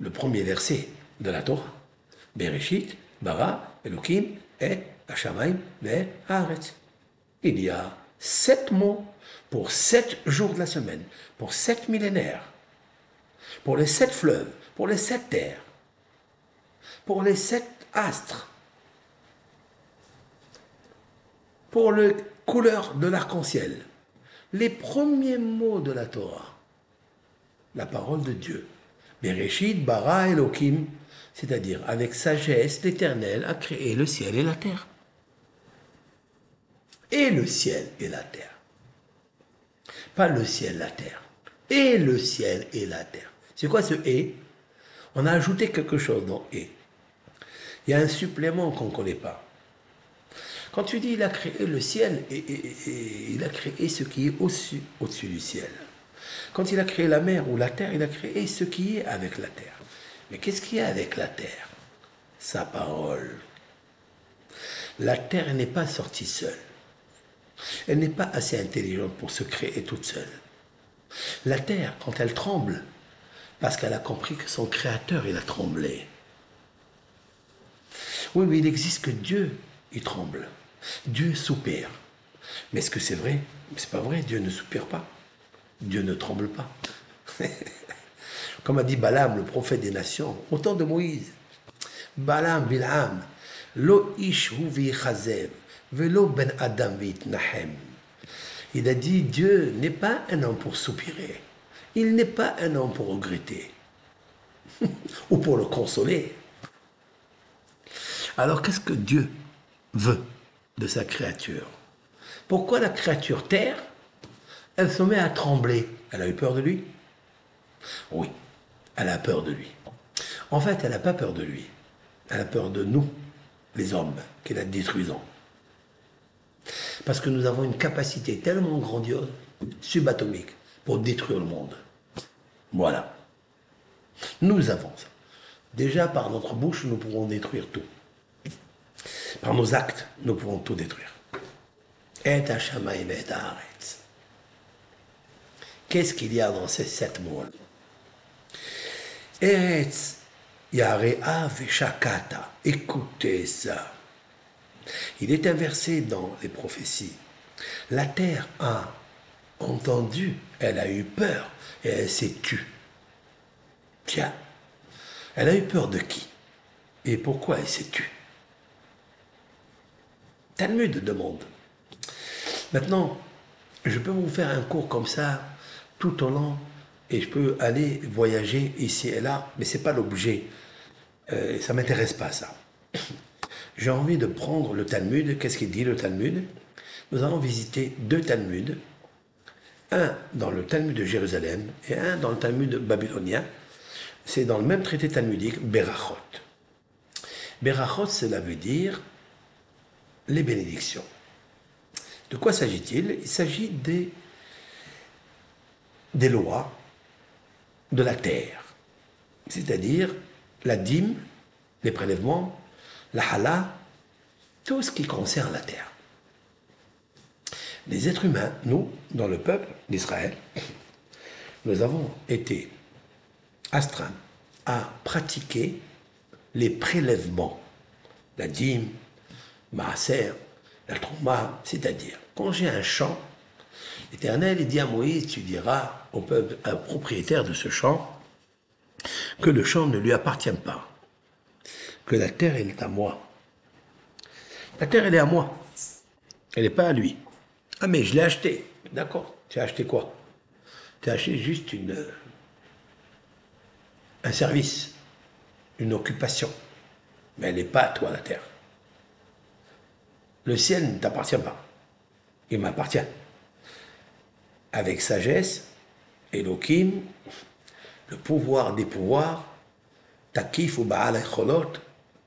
le premier verset de la Torah. Bereshit, Bara, Elohim, et Hashamayim, Ve, Haaretz. Il y a sept mots pour sept jours de la semaine, pour sept millénaires, pour les sept fleuves, pour les sept terres, pour les sept astres, pour le couleur de l'arc-en-ciel. Les premiers mots de la Torah, la parole de Dieu. Bereshit bara Elohim, c'est-à-dire avec sagesse, l'Éternel a créé le ciel et la terre. Et le ciel et la terre. Pas le ciel, la terre. Et le ciel et la terre. C'est quoi ce et On a ajouté quelque chose dans et. Il y a un supplément qu'on ne connaît pas. Quand tu dis il a créé le ciel et, il a créé ce qui est au-dessus, au-dessus du ciel. Quand il a créé la mer ou la terre, il a créé ce qui est avec la terre. Mais qu'est-ce qu'il y a avec la terre Sa parole? La terre n'est pas sortie seule. Elle n'est pas assez intelligente pour se créer toute seule. La terre, quand elle tremble, parce qu'elle a compris que son créateur, il a tremblé. Oui, mais il existe que Dieu, il tremble. Dieu soupire. Mais est-ce que c'est vrai? C'est pas vrai, Dieu ne soupire pas. Dieu ne tremble pas. Comme a dit Balaam, le prophète des nations, au temps de Moïse. Balaam, Bilam, lo ish velo ben adam nahem. Il a dit Dieu n'est pas un homme pour soupirer. Il n'est pas un homme pour regretter. Ou pour le consoler. Alors qu'est-ce que Dieu veut de sa créature? Pourquoi la créature terre, elle se met à trembler? Elle a eu peur de lui? Oui, elle a peur de lui. En fait, elle n'a pas peur de lui. Elle a peur de nous, les hommes, qui la détruisons. Parce que nous avons une capacité tellement grandiose, subatomique, pour détruire le monde. Voilà. Nous avons ça. Déjà, par notre bouche, nous pourrons détruire tout. Par nos actes, nous pouvons tout détruire. Et Qu'est-ce qu'il y a dans ces sept mots Shakata. Écoutez ça. Il est inversé dans les prophéties. La terre a entendu, elle a eu peur et elle s'est tue. Tiens, elle a eu peur de qui Et pourquoi elle s'est tue? Talmud demande. Maintenant, je peux vous faire un cours comme ça tout au long et je peux aller voyager ici et là, mais c'est pas l'objet. Euh, ça m'intéresse pas ça. J'ai envie de prendre le Talmud. Qu'est-ce qu'il dit le Talmud? Nous allons visiter deux Talmuds, un dans le Talmud de Jérusalem et un dans le Talmud babylonien. C'est dans le même traité talmudique, Berachot. Berachot, cela veut dire les bénédictions. De quoi s'agit-il? Il s'agit des, des lois de la terre, c'est-à-dire la dîme, les prélèvements, la hala, tout ce qui concerne la terre. Les êtres humains, nous, dans le peuple d'Israël, nous avons été astreints à pratiquer les prélèvements, la dîme, maaser, la trauma, c'est-à-dire, quand j'ai un champ, l'Éternel dit à Moïse, tu diras au peuple, propriétaire de ce champ, que le champ ne lui appartient pas, que la terre est à moi. La terre, elle est à moi. Elle n'est pas à lui. Ah, mais je l'ai acheté. D'accord. Tu as acheté quoi? Tu as acheté juste une, un service, une occupation. Mais elle n'est pas à toi, la terre. Le ciel ne t'appartient pas. Il m'appartient. Avec sagesse, Elohim, le pouvoir des pouvoirs, Takif ou Baal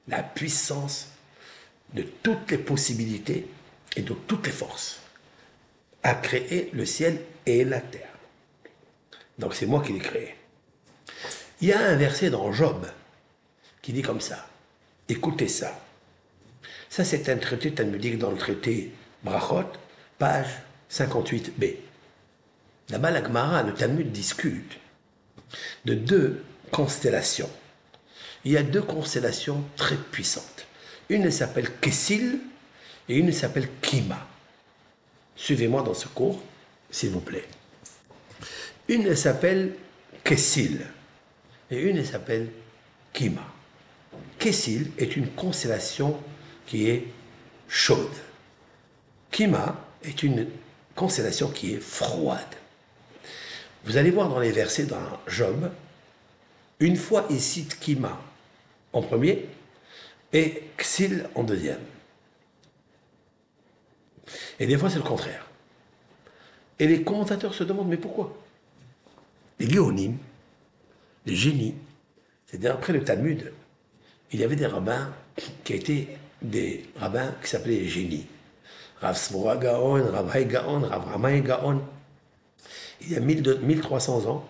la puissance de toutes les possibilités et de toutes les forces, a créé le ciel et la terre. Donc c'est moi qui l'ai créé. Il y a un verset dans Job qui dit comme ça. Écoutez ça. Ça, c'est un traité talmudique dans le traité Brachot, page 58b. Là-bas, le Talmud discute de deux constellations. Il y a deux constellations très puissantes. Une s'appelle Kessil et une s'appelle Kima. Suivez-moi dans ce cours, s'il vous plaît. Une s'appelle Kessil et une s'appelle Kima. Kessil est une constellation qui est chaude. Kima est une constellation qui est froide. Vous allez voir dans les versets dans Job, une fois il cite Kima en premier et Xil en deuxième. Et des fois c'est le contraire. Et les commentateurs se demandent mais pourquoi? Les guéonymes, les génies, c'est-à-dire après le Talmud, il y avait des rabbins qui étaient des rabbins qui s'appelaient les génies. Rav Gaon, Rav Gaon, Rav Gaon. Il y a 1300 ans,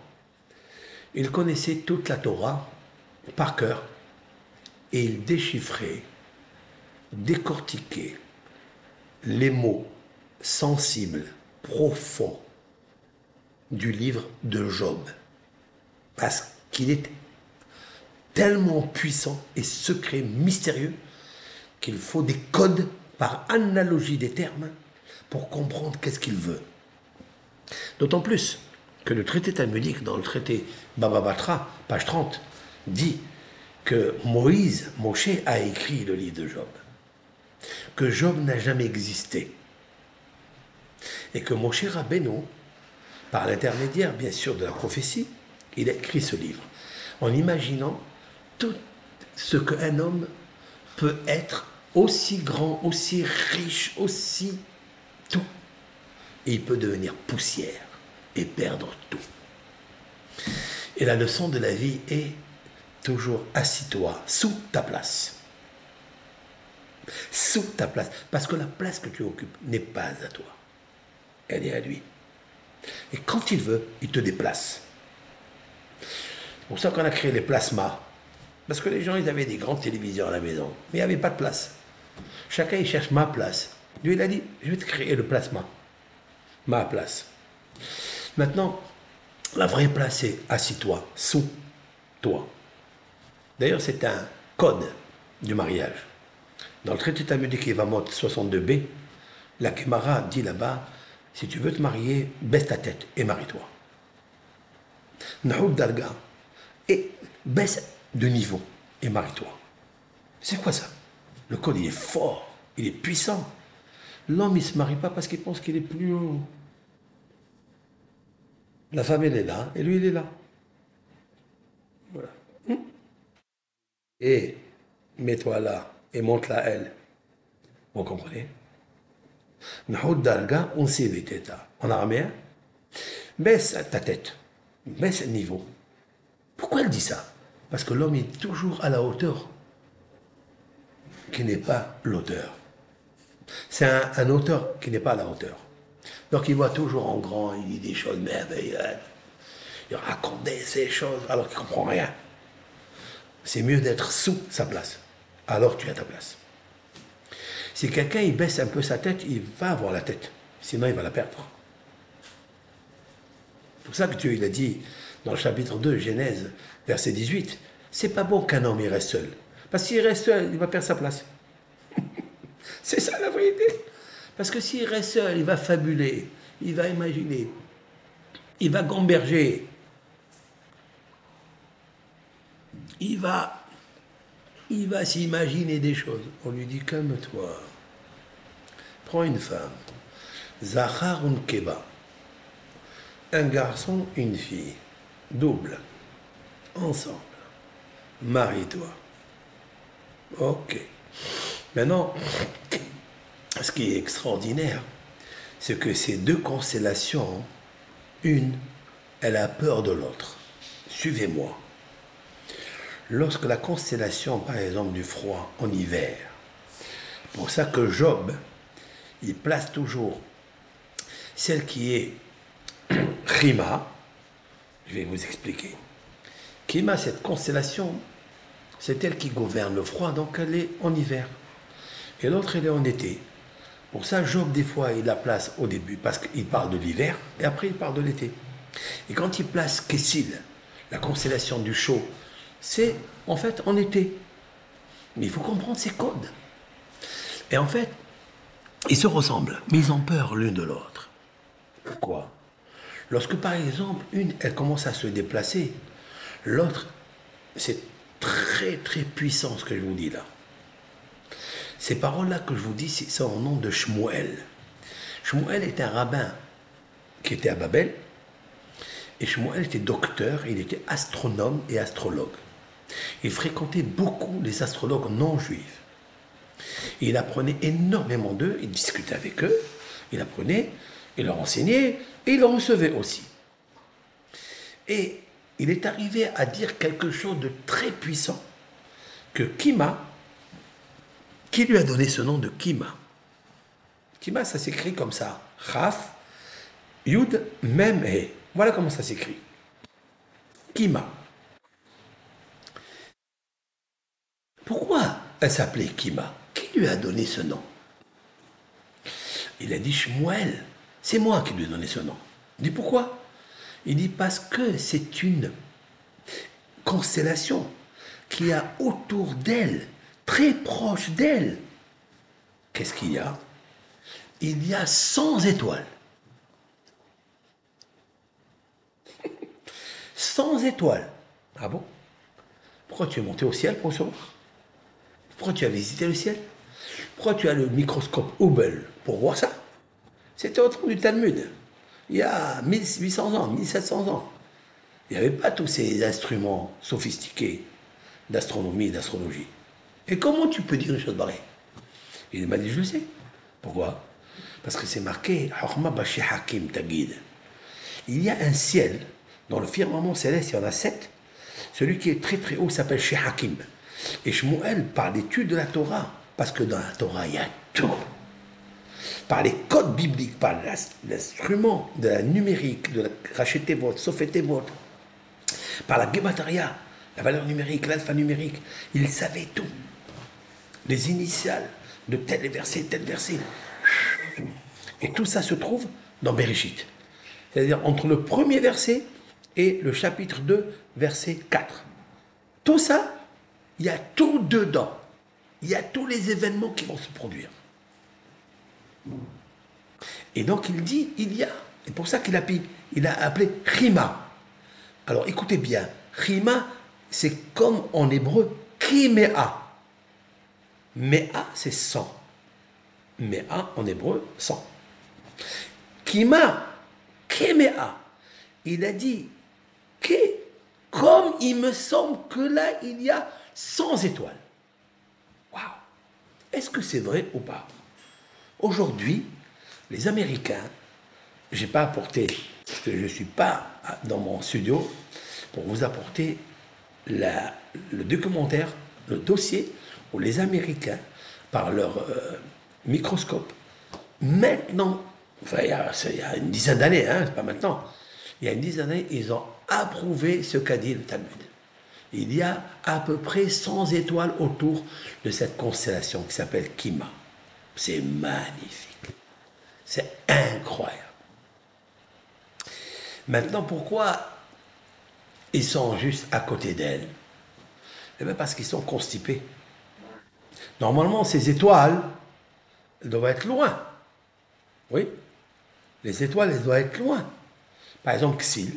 il connaissait toute la Torah par cœur et il déchiffrait, décortiquait les mots sensibles, profonds du livre de Job. Parce qu'il était tellement puissant et secret, mystérieux, qu'il faut des codes par analogie des termes pour comprendre qu'est-ce qu'il veut. D'autant plus que le traité talmudique, dans le traité Baba Batra, page 30, dit que Moïse, Moshe, a écrit le livre de Job. Que Job n'a jamais existé. Et que Moshe Rabbeinu, par l'intermédiaire bien sûr de la prophétie, il a écrit ce livre. En imaginant tout ce qu'un homme peut être aussi grand, aussi riche, aussi tout. Et il peut devenir poussière et perdre tout. Et la leçon de la vie est toujours assis-toi sous ta place. Sous ta place. Parce que la place que tu occupes n'est pas à toi. Elle est à lui. Et quand il veut, il te déplace. C'est pour ça qu'on a créé les plasmas. Parce que les gens, ils avaient des grandes télévisions à la maison, mais il n'y avait pas de place. Chacun, il cherche ma place. Lui, il a dit, je vais te créer le plasma. Ma place. Maintenant, la vraie place, c'est assis-toi, sous toi. D'ailleurs, c'est un code du mariage. Dans le traité talmudique Evamot 62b, la Kemara dit là-bas, si tu veux te marier, baisse ta tête et marie-toi. Nahoud Darga, et baisse de niveau et marie-toi. C'est quoi ça? Le code, il est fort, il est puissant. L'homme, il ne se marie pas parce qu'il pense qu'il est plus haut. La femme, elle est là, et lui, il est là. Voilà. Et mets-toi là, et monte-la elle. Vous comprenez? On s'y En araméen, baisse ta tête, baisse le niveau. Pourquoi elle dit ça? Parce que l'homme est toujours à la hauteur qui n'est pas l'auteur. C'est un, auteur qui n'est pas à la hauteur. Donc il voit toujours en grand, il dit des choses merveilleuses. Il raconte ces choses alors qu'il ne comprend rien. C'est mieux d'être sous sa place. Alors tu as ta place. Si quelqu'un baisse un peu sa tête, il va avoir la tête. Sinon, il va la perdre. C'est pour ça que Dieu dit dans le chapitre 2, Genèse, verset 18, c'est pas bon qu'un homme reste seul. Parce qu'il reste seul, il va perdre sa place. C'est ça la vérité. Parce que s'il reste seul, il va fabuler, il va imaginer, il va gamberger, il va, s'imaginer des choses. On lui dit calme-toi. Prends une femme. Zahar Keba. Un garçon, une fille. Double. Ensemble. Marie-toi. Ok. Maintenant, ce qui est extraordinaire, c'est que ces deux constellations, une, elle a peur de l'autre. Suivez-moi. Lorsque la constellation, par exemple, du froid en hiver, pour ça que Job, il place toujours celle qui est Rima. Je vais vous expliquer. Kima, cette constellation, c'est elle qui gouverne le froid, donc elle est en hiver. Et l'autre, elle est en été. Pour ça, Job, des fois, il la place au début, parce qu'il parle de l'hiver, et après, il parle de l'été. Et quand il place Kessil, la constellation du chaud, c'est en fait en été. Mais il faut comprendre ces codes. Et en fait, ils se ressemblent, mais ils ont peur l'une de l'autre. Pourquoi? Lorsque par exemple, une, elle commence à se déplacer, l'autre, c'est très très puissant ce que je vous dis là. Ces paroles-là que je vous dis, c'est au nom de Shmuel. Shmuel est un rabbin qui était à Babel, et Shmuel était docteur, il était astronome et astrologue. Il fréquentait beaucoup les astrologues non juifs il apprenait énormément d'eux, il discutait avec eux, il apprenait, il leur enseignait, et il leur recevait aussi. Et il est arrivé à dire quelque chose de très puissant, que Kima, qui lui a donné ce nom de Kima? Kima, ça s'écrit comme ça, Raf, Yud, Mem, Voilà comment ça s'écrit. Kima. Pourquoi elle s'appelait Kima? Lui a donné ce nom? Il a dit Shmuel. C'est moi qui lui ai donné ce nom. Il dit pourquoi? Il dit parce que c'est une constellation qui a autour d'elle, très proche d'elle, qu'est-ce qu'il y a? Il y a 100 étoiles. 100 étoiles. Ah bon? Pourquoi tu es monté au ciel pour recevoir Pourquoi tu as visité le ciel? Pourquoi tu as le microscope Hubble pour voir ça? C'était au temps du Talmud, il y a 1800 ans, 1700 ans. Il n'y avait pas tous ces instruments sophistiqués d'astronomie et d'astrologie. Et comment tu peux dire une chose pareille? Il m'a dit, je le sais. Pourquoi? Parce que c'est marqué, Hakim Tagid. Il y a un ciel, dans le firmament céleste, il y en a sept. Celui qui est très très haut s'appelle Hakim. Et Shmuel parle d'études de la Torah. Parce que dans la Torah, il y a tout. Par les codes bibliques, par l'instrument de la numérique, de la sofeter votre, par la gemataria, la valeur numérique, l'alphanumérique, il savait tout. Les initiales de tel verset, tel verset. Et tout ça se trouve dans Bereshit. C'est-à-dire entre le premier verset et le chapitre 2, verset 4. Tout ça, il y a tout dedans il y a tous les événements qui vont se produire. Et donc il dit, il y a, c'est pour ça qu'il a, a appelé Rima. Alors écoutez bien, Rima, c'est comme en hébreu Kimea. Mea, c'est 100. Mea en hébreu, 100. Kima, Kimea. il a dit que, comme il me semble que là, il y a 100 étoiles. Waouh Est-ce que c'est vrai ou pas? Aujourd'hui, les Américains, j'ai pas apporté, je ne suis pas dans mon studio, pour vous apporter le documentaire, le dossier où les Américains, par leur euh, microscope, maintenant, enfin, il y a, une dizaine d'années, hein, pas maintenant, il y a une dizaine d'années, ils ont approuvé ce qu'a dit le Talmud. Il y a à peu près 100 étoiles autour de cette constellation qui s'appelle Kima. C'est magnifique. C'est incroyable. Maintenant, pourquoi ils sont juste à côté d'elle? Eh bien parce qu'ils sont constipés. Normalement, ces étoiles, doivent être loin. Oui, les étoiles, elles doivent être loin. Par exemple, Xil,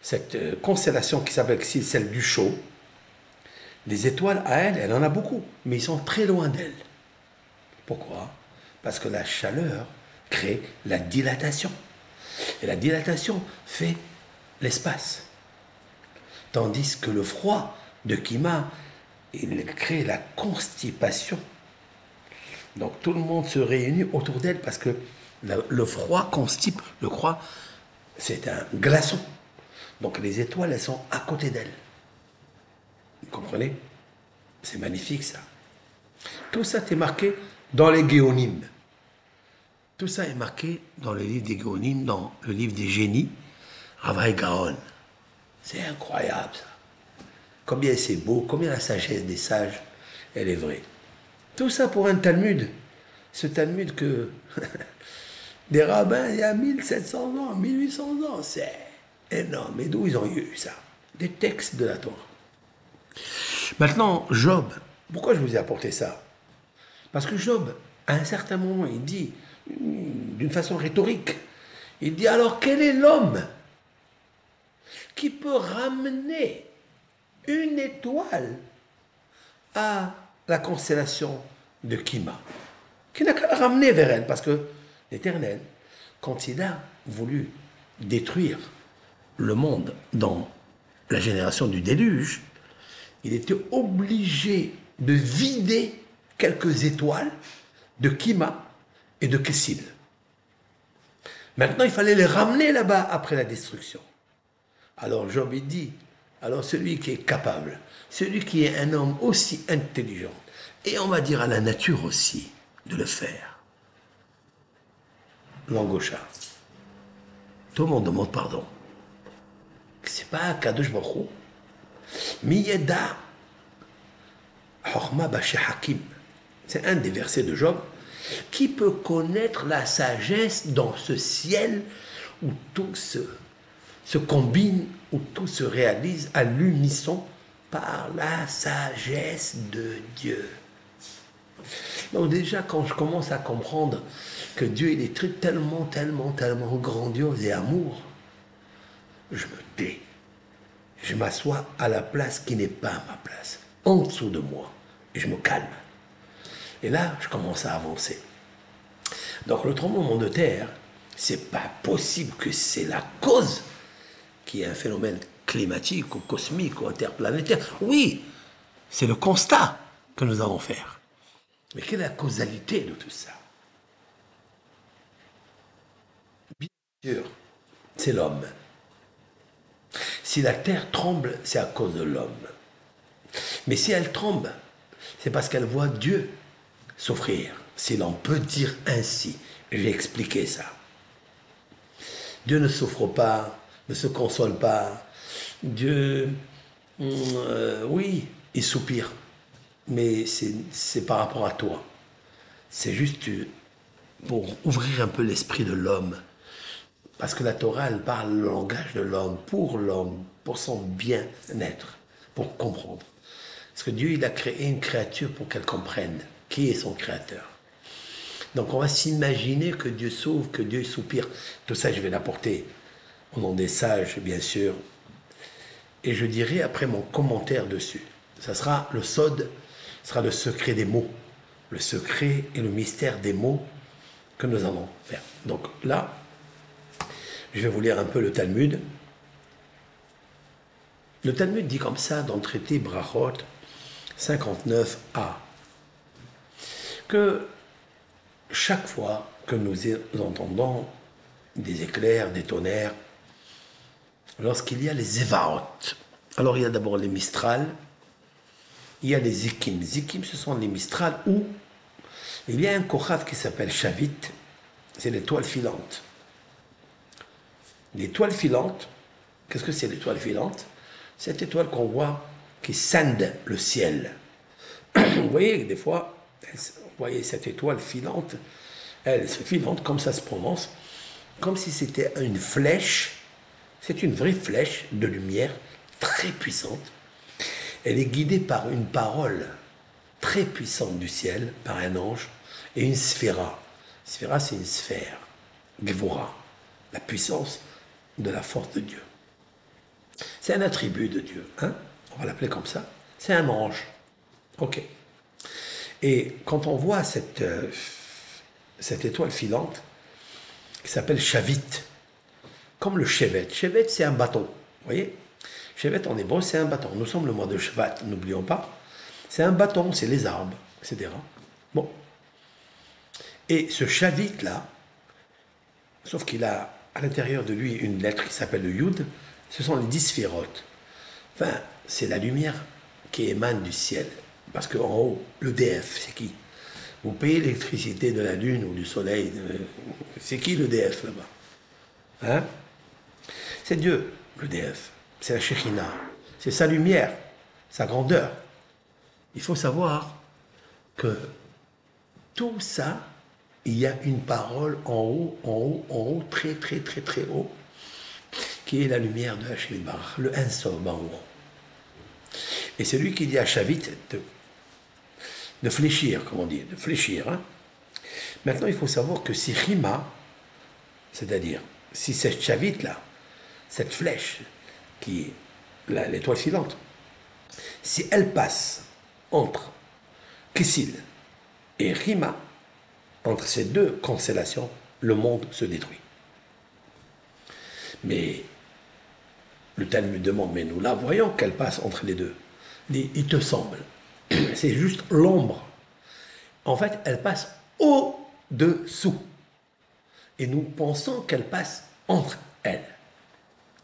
cette euh, constellation qui s'appelle Xil, celle du chaud, les étoiles à elle, elle en a beaucoup, mais ils sont très loin d'elle. Pourquoi? Parce que la chaleur crée la dilatation. Et la dilatation fait l'espace. Tandis que le froid de Kima, il crée la constipation. Donc tout le monde se réunit autour d'elle parce que le, froid constipe. Le froid, c'est un glaçon. Donc les étoiles, elles sont à côté d'elle. Vous comprenez? C'est magnifique ça. Tout ça est marqué dans les géonymes. Tout ça est marqué dans le livre des Géonimes, dans le livre des génies, Ravai Gaon. C'est incroyable ça. Combien c'est beau, combien la sagesse des sages, elle est vraie. Tout ça pour un Talmud. Ce Talmud que des rabbins il y a 1700 ans, 1800 ans, c'est énorme. Et d'où ils ont eu ça? Des textes de la Torah. Maintenant, Job, pourquoi je vous ai apporté ça? Parce que Job, à un certain moment, il dit d'une façon rhétorique. Il dit alors quel est l'homme qui peut ramener une étoile à la constellation de Kima Qui n'a qu'à ramener vers elle parce que l'Éternel, quand il a voulu détruire le monde dans la génération du déluge, il était obligé de vider quelques étoiles de Kima et de Kessil. Maintenant, il fallait les ramener là-bas après la destruction. Alors Job dit, alors celui qui est capable, celui qui est un homme aussi intelligent, et on va dire à la nature aussi de le faire. L'angosha. Tout le monde demande pardon. C'est pas Kadosh Baruch Miyeda Horma Hakim. C'est un des versets de Job qui peut connaître la sagesse dans ce ciel où tout se, se combine, où tout se réalise à l'unisson par la sagesse de Dieu Donc déjà, quand je commence à comprendre que Dieu est tellement, tellement, tellement grandiose et amour, je me tais. Je m'assois à la place qui n'est pas ma place, en dessous de moi, et je me calme. Et là, je commence à avancer. Donc le tremblement de terre, c'est pas possible que c'est la cause qui est un phénomène climatique ou cosmique ou interplanétaire. Oui, c'est le constat que nous allons faire. Mais quelle est la causalité de tout ça? Bien sûr, c'est l'homme. Si la terre tremble, c'est à cause de l'homme. Mais si elle tremble, c'est parce qu'elle voit Dieu souffrir, si l'on peut dire ainsi. Je vais expliquer ça. Dieu ne souffre pas, ne se console pas. Dieu, euh, oui, il soupire, mais c'est par rapport à toi. C'est juste pour ouvrir un peu l'esprit de l'homme. Parce que la Torah, elle parle le langage de l'homme, pour l'homme, pour son bien-être, pour comprendre. Parce que Dieu, il a créé une créature pour qu'elle comprenne qui est son créateur. Donc on va s'imaginer que Dieu sauve, que Dieu soupire. Tout ça, je vais l'apporter au nom des sages, bien sûr. Et je dirai après mon commentaire dessus. Ça sera le sod, sera le secret des mots. Le secret et le mystère des mots que nous allons faire. Donc là, Je vais vous lire un peu le Talmud. Le Talmud dit comme ça dans le traité Brachot 59a que chaque fois que nous entendons des éclairs, des tonnerres, lorsqu'il y a les Evaot, alors il y a d'abord les Mistral, il y a les Zikim. Zikim, ce sont les Mistral où il y a un Kochav qui s'appelle Shavit, c'est l'étoile filante. L'étoile filante, qu'est-ce que c'est l'étoile filante? Cette étoile qu'on voit qui scinde le ciel. Vous voyez, des fois, vous voyez cette étoile filante, elle se filante comme ça se prononce, comme si c'était une flèche. C'est une vraie flèche de lumière très puissante. Elle est guidée par une parole très puissante du ciel, par un ange, et une sphéra. Sphéra, c'est une sphère. Gvura, la puissance de la force de Dieu. C'est un attribut de Dieu, hein on va l'appeler comme ça. C'est un ange. Ok. Et quand on voit cette, euh, cette étoile filante, qui s'appelle Chavit, comme le Chevet. Chevet, c'est un bâton. Vous voyez? Chevet en hébreu, c'est un bâton. Nous sommes le mois de Shvat, n'oublions pas. C'est un bâton, c'est les arbres, etc. Bon. Et ce Chavit-là, sauf qu'il a à l'intérieur de lui une lettre qui s'appelle le Yud, ce sont les dix sphérotes. Enfin, c'est la lumière qui émane du ciel. Parce qu'en haut, le DF, c'est qui? Vous payez l'électricité de la Lune ou du Soleil. C'est qui le DF là-bas? Hein? C'est Dieu, le DF. C'est la Shekhina. C'est sa lumière, sa grandeur. Il faut savoir que tout ça, il y a une parole en haut, en haut, en haut, très, très, très, très haut, qui est la lumière de Hachem Bar, le Ensof Baruch. Et c'est lui qui dit à Chavit de, de fléchir, comme on dit, de fléchir. Hein. Maintenant, il faut savoir que si Rima, c'est-à-dire si cette Chavit-là, cette flèche, qui est l'étoile filante, si elle passe entre Kissil et Rima, entre ces deux constellations, le monde se détruit. Mais le Talmud demande, mais nous la voyons qu'elle passe entre les deux il te semble. C'est juste l'ombre. En fait, elle passe au-dessous. Et nous pensons qu'elle passe entre elles.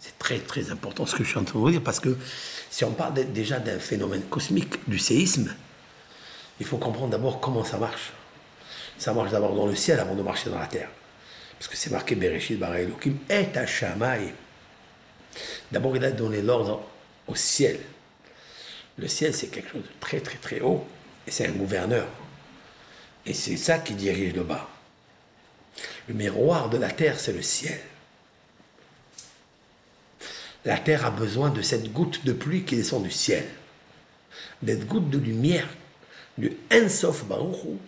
C'est très très important ce que je suis en train de vous dire parce que si on parle déjà d'un phénomène cosmique, du séisme, il faut comprendre d'abord comment ça marche. Ça marche d'abord dans le ciel avant de marcher dans la terre. Parce que c'est marqué Bereshit Bara Elohim et Hashamaï. D'abord, il a donné l'ordre au ciel. Le ciel, c'est quelque chose de très très très haut, et c'est un gouverneur. Et c'est ça qui dirige le bas. Le miroir de la terre, c'est le ciel. La terre a besoin de cette goutte de pluie qui descend du ciel, cette goutte de lumière, du Ensof Baruch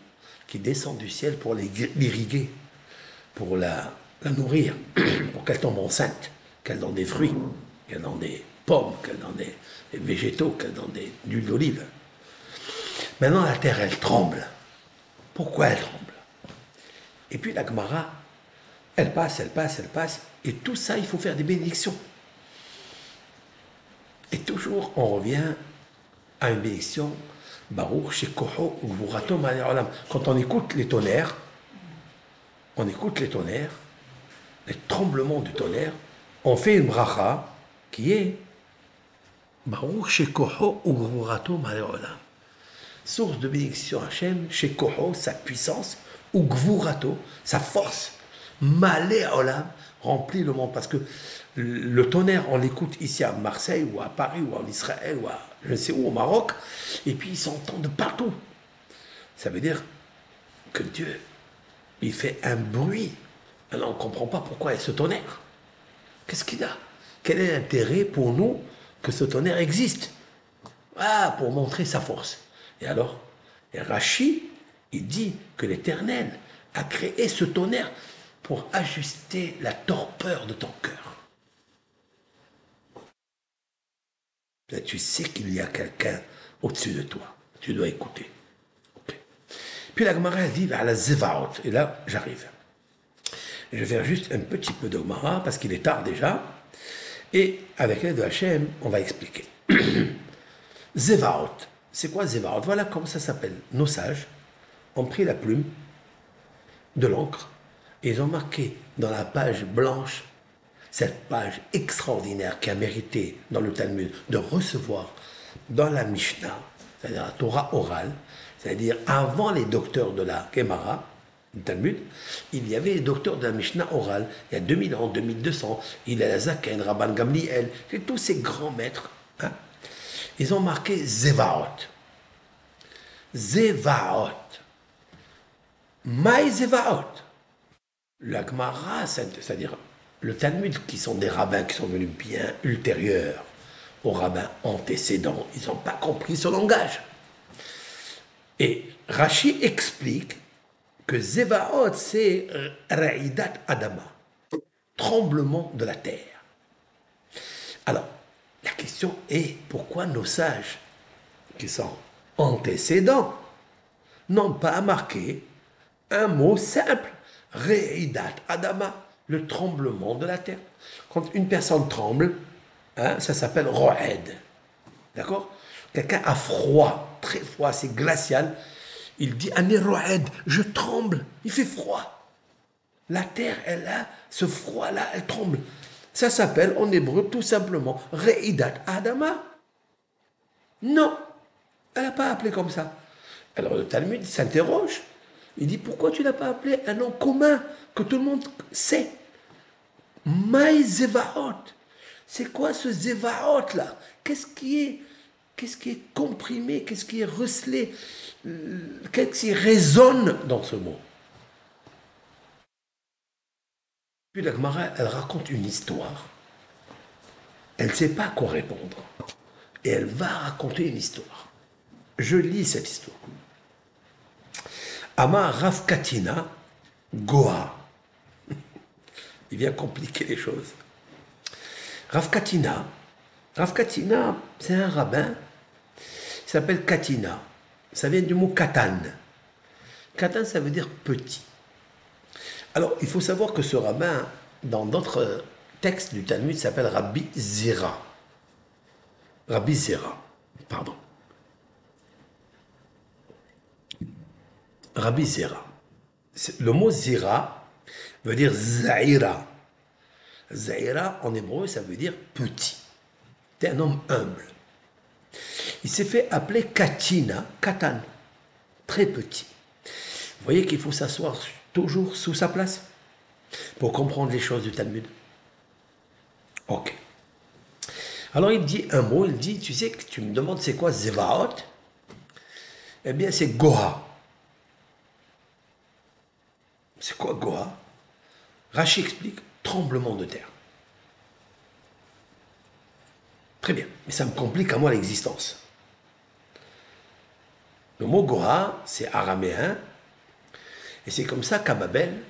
qui descend du ciel pour l'irriguer, pour la, nourrir, pour qu'elle tombe enceinte, qu'elle donne des fruits, qu'elle donne des pommes, qu'elle donne des, végétaux que dans des huiles d'olive. Maintenant, la terre, elle tremble. Pourquoi elle tremble? Et puis la Gemara, elle passe, elle passe, elle passe. Et tout ça, il faut faire des bénédictions. Et toujours, on revient à une bénédiction. Baruch, Quand on écoute les tonnerres, on écoute les tonnerres, les tremblements du tonnerre, on fait une bracha qui est Source de bénédiction Hachem, Shekoho, sa puissance, ou Gvurato, sa force, Malé Olam, remplit le monde. Parce que le tonnerre, on l'écoute ici à Marseille, ou à Paris, ou en Israël, ou à je ne sais où, au Maroc, et puis il s'entend de partout. Ça veut dire que Dieu, il fait un bruit. Alors on ne comprend pas pourquoi il y a ce tonnerre. Qu'est-ce qu'il a? Quel est l'intérêt pour nous que ce tonnerre existe? Ah, pour montrer sa force. Et alors, et Rachi, il dit que l'Éternel a créé ce tonnerre pour ajuster la torpeur de ton cœur. Tu sais qu'il y a quelqu'un au-dessus de toi. Tu dois écouter. Puis la Gemara dit à la Zevaot, et là j'arrive. Je vais faire juste un petit peu de Gemara parce qu'il est tard déjà. Et avec l'aide de Hachem, on va expliquer. Zevaot. C'est quoi Zevaot Voilà comment ça s'appelle. Nos sages ont pris la plume, de l'encre, et ils ont marqué dans la page blanche cette page extraordinaire qui a mérité dans le Talmud de recevoir dans la Mishnah, c'est-à-dire la Torah orale, c'est-à-dire avant les docteurs de la Gemara, du Talmud, il y avait les docteurs de la Mishnah orale, il y a 2000 ans, 2200, il y a la Zaken, Rabban Gamliel, tous ces grands maîtres, hein, ils ont marqué Zevaot. Zevaot. Maï Zevaot. La Gemara, c'est-à-dire le Talmud, qui sont des rabbins qui sont venus bien ultérieurs aux rabbins antécédents, ils n'ont pas compris ce langage. Et Rashi explique que Zevaot, c'est Ra'idat Adama, tremblement de la terre. Alors, la question est pourquoi nos sages, qui sont antécédents, n'ont pas marqué un mot simple, Ra'idat Adama? Le tremblement de la terre. Quand une personne tremble, hein, ça s'appelle roed. D'accord? Quelqu'un a froid, très froid, c'est glacial. Il dit Ané roed, je tremble, il fait froid. La terre, elle a ce froid-là, elle tremble. Ça s'appelle en hébreu tout simplement Reidat Adama. Non, elle n'a pas appelé comme ça. Alors le Talmud s'interroge. Il dit pourquoi tu n'as pas appelé un nom commun que tout le monde sait? Maï Zevaot. C'est quoi ce Zevaot là? Qu'est-ce qui est Qu'est-ce qui est comprimé? Qu'est-ce qui est recelé? Qu'est-ce qui résonne dans ce mot? Puis la Gemara, elle raconte une histoire. Elle ne sait pas quoi répondre. Et elle va raconter une histoire. Je lis cette histoire. Ama Rafkatina Goa il vient compliquer les choses. Rav Katina, c'est un rabbin, il s'appelle Katina. Ça vient du mot katan. Katan, ça veut dire petit. Alors, il faut savoir que ce rabbin, dans d'autres textes du Talmud, s'appelle Rabbi Zira. Rabbi Zira, pardon. Rabbi Zira. Le mot Zira, veut dire Zaira. Zaira, en hébreu, ça veut dire petit. C'est un homme humble. Il s'est fait appeler Katina, Katan, très petit. Vous voyez qu'il faut s'asseoir toujours sous sa place pour comprendre les choses du Talmud. Ok. Alors il dit un mot, il dit, tu sais que tu me demandes c'est quoi Zevaot? Eh bien c'est Goha. C'est quoi Goha Rachi explique tremblement de terre. Très bien, mais ça me complique à moi l'existence. Le mot Goha, c'est araméen, et c'est comme ça qu'à Babel,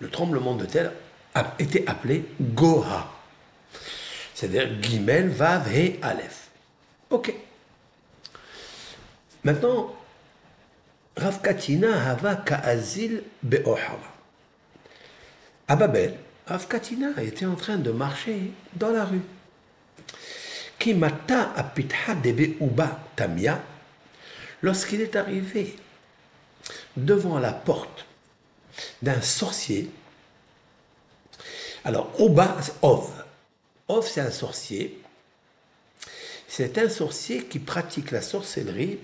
le tremblement de terre a été appelé Goha. C'est-à-dire Gimel, Vav et Aleph. Ok. Maintenant, Rav Katina Hava Ka'azil Be'ohara. À Babel, Afkatina était en train de marcher dans la rue. Kimata apitha debe uba tamia, lorsqu'il est arrivé devant la porte d'un sorcier. Alors, Uba, Ov. Ov, c'est un sorcier. C'est un sorcier qui pratique la sorcellerie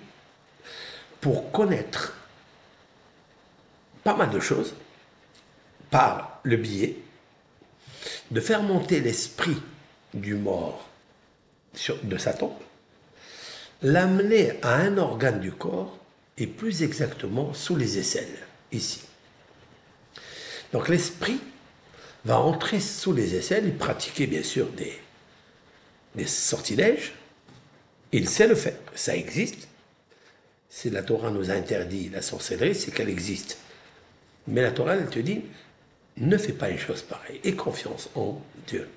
pour connaître pas mal de choses par le biais de faire monter l'esprit du mort de sa tombe, l'amener à un organe du corps et plus exactement sous les aisselles, ici. Donc l'esprit va entrer sous les aisselles, il pratiquait bien sûr des, des sortilèges, il sait le faire, ça existe. Si la Torah nous a interdit la sorcellerie, c'est qu'elle existe. Mais la Torah, elle te dit, ne fais pas une chose pareille. Aie confiance en Dieu.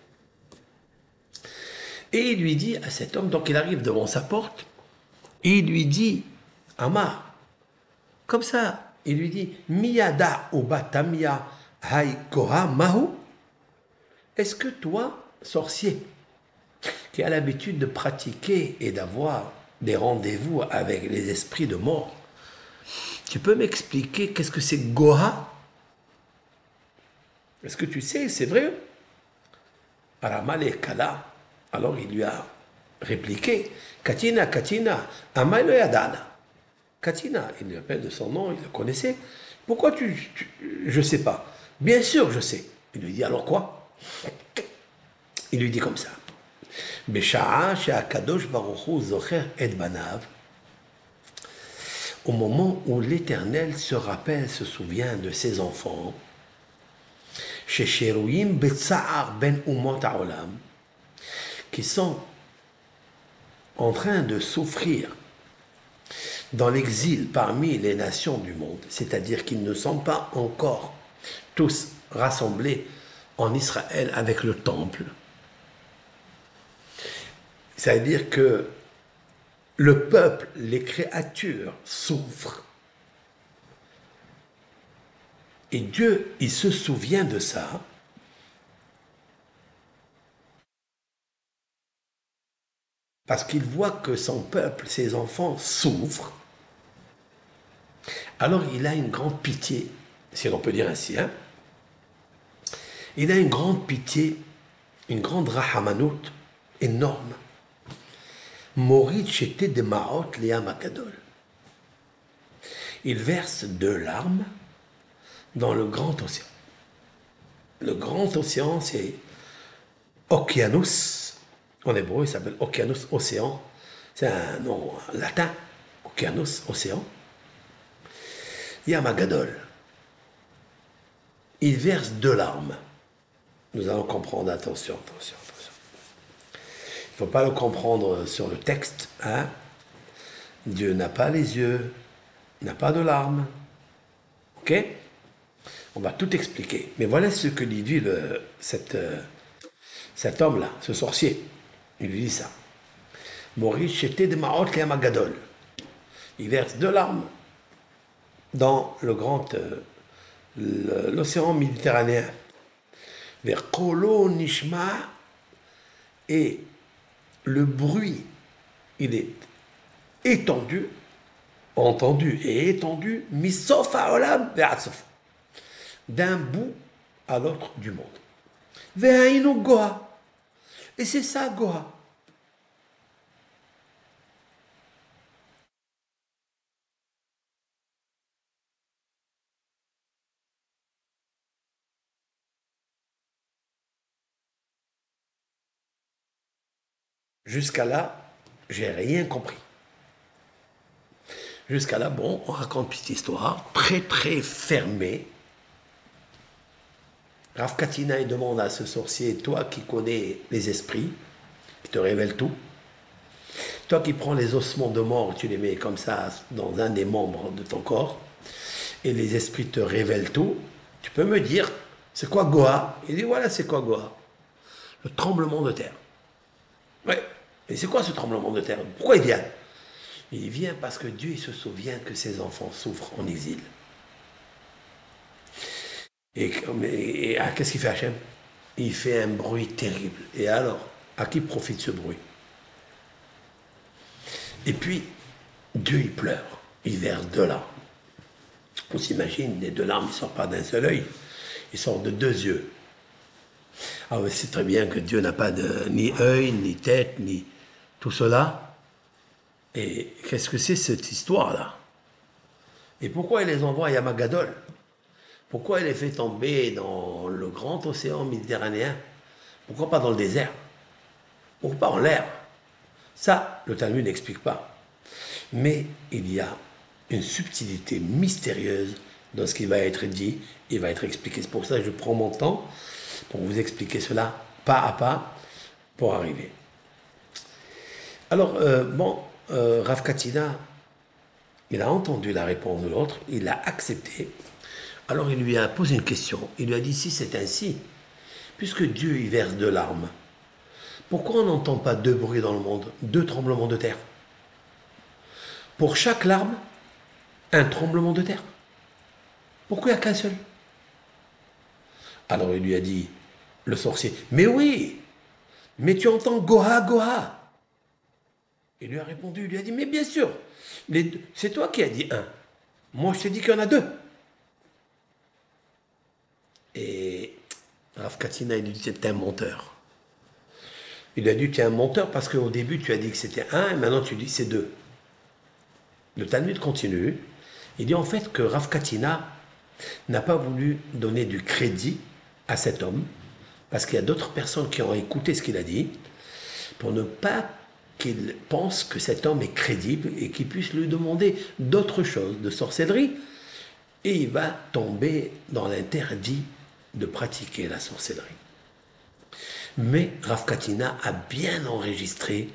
Et il lui dit à cet homme, donc il arrive devant sa porte, et il lui dit, Amar, comme ça, il lui dit, Miyada obatamia Hay Goha Mahu Est-ce que toi, sorcier, qui as l'habitude de pratiquer et d'avoir des rendez-vous avec les esprits de mort, tu peux m'expliquer qu'est-ce que c'est Goha? Est-ce que tu sais, c'est vrai Kala, alors il lui a répliqué Katina, Katina, Yadana. Katina, il lui appelle de son nom, il le connaissait. Pourquoi tu, Je Je sais pas. Bien sûr, je sais. Il lui dit alors quoi? Il lui dit comme ça. Au moment où l'Éternel se rappelle, se souvient de ses enfants, ben qui sont en train de souffrir dans l'exil parmi les nations du monde, c'est-à-dire qu'ils ne sont pas encore tous rassemblés en Israël avec le temple. C'est-à-dire que le peuple, les créatures souffrent. Et Dieu, il se souvient de ça. Parce qu'il voit que son peuple, ses enfants souffrent. Alors il a une grande pitié, si l'on peut dire ainsi. Hein. Il a une grande pitié, une grande rahamanout énorme Morit de Maot Makadol. Il verse deux larmes dans le grand océan. Le grand océan, c'est Okeanos. En hébreu, il s'appelle Okeanos, océan. C'est un nom latin. Okeanos, océan. Yamagadol. Il verse deux larmes. Nous allons comprendre, attention, attention faut pas le comprendre sur le texte. Hein? Dieu n'a pas les yeux, n'a pas de larmes. Ok? On va tout expliquer. Mais voilà ce que dit le, cet, euh, cet homme-là, ce sorcier. Il lui dit ça. Maurice était de Maot Magadol. Il verse deux larmes dans le grand euh, l'océan méditerranéen vers Kolo Nishma et le bruit, il est étendu, entendu et étendu, misof olam d'un bout à l'autre du monde. Et c'est ça, goa. Jusqu'à là, j'ai rien compris. Jusqu'à là, bon, on raconte une petite histoire, très très fermée. Rav Katina demande à ce sorcier, toi qui connais les esprits, qui te révèle tout, toi qui prends les ossements de mort, tu les mets comme ça dans un des membres de ton corps, et les esprits te révèlent tout, tu peux me dire, c'est quoi Goa? Il dit, voilà, c'est quoi Goa? Le tremblement de terre. Ouais. Et c'est quoi ce tremblement de terre? Pourquoi il vient? Il vient parce que Dieu se souvient que ses enfants souffrent en exil. Et, ah, qu'est-ce qu'il fait Hachem? Il fait un bruit terrible. Et alors, à qui profite ce bruit? Et puis, Dieu il pleure, il verse deux larmes. On s'imagine, les deux larmes, ne sortent pas d'un seul œil, ils sortent de deux yeux. Ah oui, c'est très bien que Dieu n'a pas ni œil, ni tête, ni, tout cela. Et qu'est-ce que c'est cette histoire-là? Et pourquoi il les envoie à Yamagadol? Pourquoi il les fait tomber dans le grand océan méditerranéen? Pourquoi pas dans le désert? Pourquoi pas en l'air? Ça, le Talmud n'explique pas. Mais il y a une subtilité mystérieuse dans ce qui va être dit, il va être expliqué. C'est pour ça que je prends mon temps pour vous expliquer cela pas à pas pour arriver. Alors, euh, bon, euh, Rav Katina, il a entendu la réponse de l'autre, il l'a accepté. Alors il lui a posé une question. Il lui a dit si c'est ainsi, puisque Dieu y verse de larmes, pourquoi on n'entend pas deux bruits dans le monde, deux tremblements de terre? Pour chaque larme, un tremblement de terre. Pourquoi il n'y a qu'un seul? Alors il lui a dit, le sorcier, mais oui, mais tu entends Goha, Goha. Il lui a répondu, il lui a dit, mais bien sûr, c'est toi qui as dit un. Moi, je t'ai dit qu'il y en a deux. Et Rav Katina, il lui dit, t'es un menteur. Il a dit, tu es un menteur parce qu'au début, tu as dit que c'était un, et maintenant tu dis que c'est deux. Le Talmud continue. Il dit en fait que Rav Katina n'a pas voulu donner du crédit à cet homme, parce qu'il y a d'autres personnes qui ont écouté ce qu'il a dit, pour ne pas qu'il pense que cet homme est crédible et qu'il puisse lui demander d'autres choses, de sorcellerie, et il va tomber dans l'interdit de pratiquer la sorcellerie. Mais Rav Katina a bien enregistré,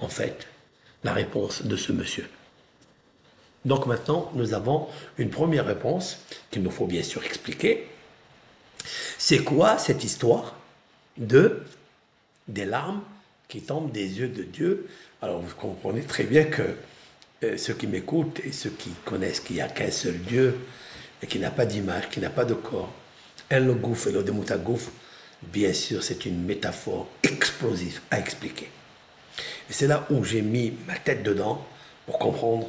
en fait, la réponse de ce monsieur. Donc maintenant, nous avons une première réponse qu'il nous faut bien sûr expliquer. C'est quoi cette histoire de des larmes qui tombent des yeux de Dieu Alors vous comprenez très bien que euh, ceux qui m'écoutent et ceux qui connaissent qu'il n'y a qu'un seul Dieu et qui n'a pas d'image, qui n'a pas de corps, le gouffre et le gouffre, bien sûr c'est une métaphore explosive à expliquer. Et c'est là où j'ai mis ma tête dedans pour comprendre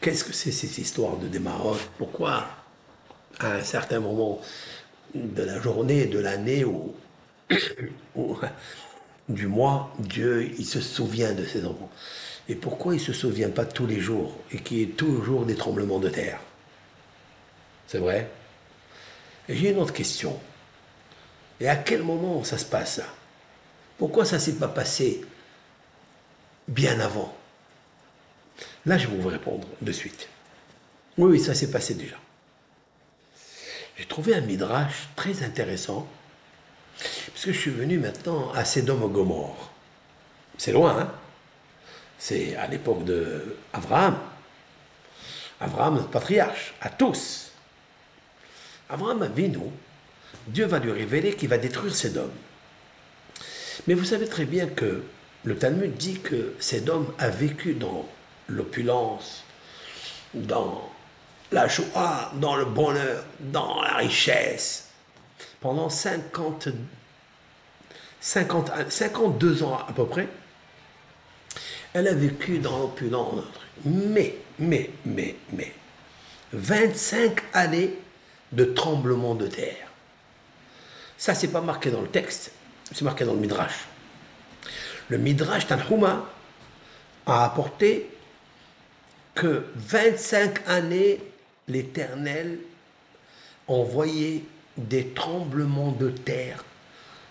Qu'est-ce que c'est cette histoire de démarrage Pourquoi, à un certain moment de la journée, de l'année ou, du mois, Dieu, il se souvient de ses enfants Et pourquoi il ne se souvient pas tous les jours et qu'il y ait toujours des tremblements de terre? C'est vrai? J'ai une autre question. Et à quel moment ça se passe Pourquoi ça ne s'est pas passé bien avant? Là, je vais vous répondre de suite. Oui, oui, ça s'est passé déjà. J'ai trouvé un midrash très intéressant, puisque je suis venu maintenant à Sédom Gomorre. C'est loin, hein C'est à l'époque de Abraham. Abraham, patriarche, à tous. Abraham nous, Dieu va lui révéler qu'il va détruire Sédom. Mais vous savez très bien que le Talmud dit que Sédom a vécu dans l'opulence, dans la joie, dans le bonheur, dans la richesse. Pendant 50, 50, 52 ans à peu près, elle a vécu dans l'opulence. Mais, mais, mais, mais, 25 années de tremblement de terre. Ça, c'est pas marqué dans le texte, c'est marqué dans le Midrash. Le Midrash Tanhuma a apporté que 25 années, l'Éternel envoyait des tremblements de terre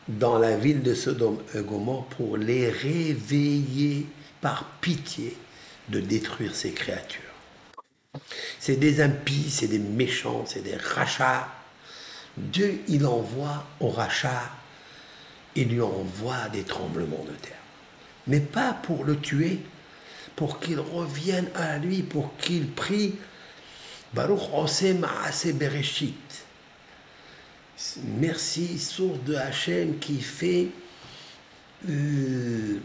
dans la ville de Sodome et Gomorre pour les réveiller par pitié de détruire ces créatures. C'est des impies, c'est des méchants, c'est des rachats. Dieu, il envoie au rachat, il lui envoie des tremblements de terre. Mais pas pour le tuer, pour qu'il revienne à lui, pour qu'il prie Baruch. Merci, source de Hachem qui fait euh,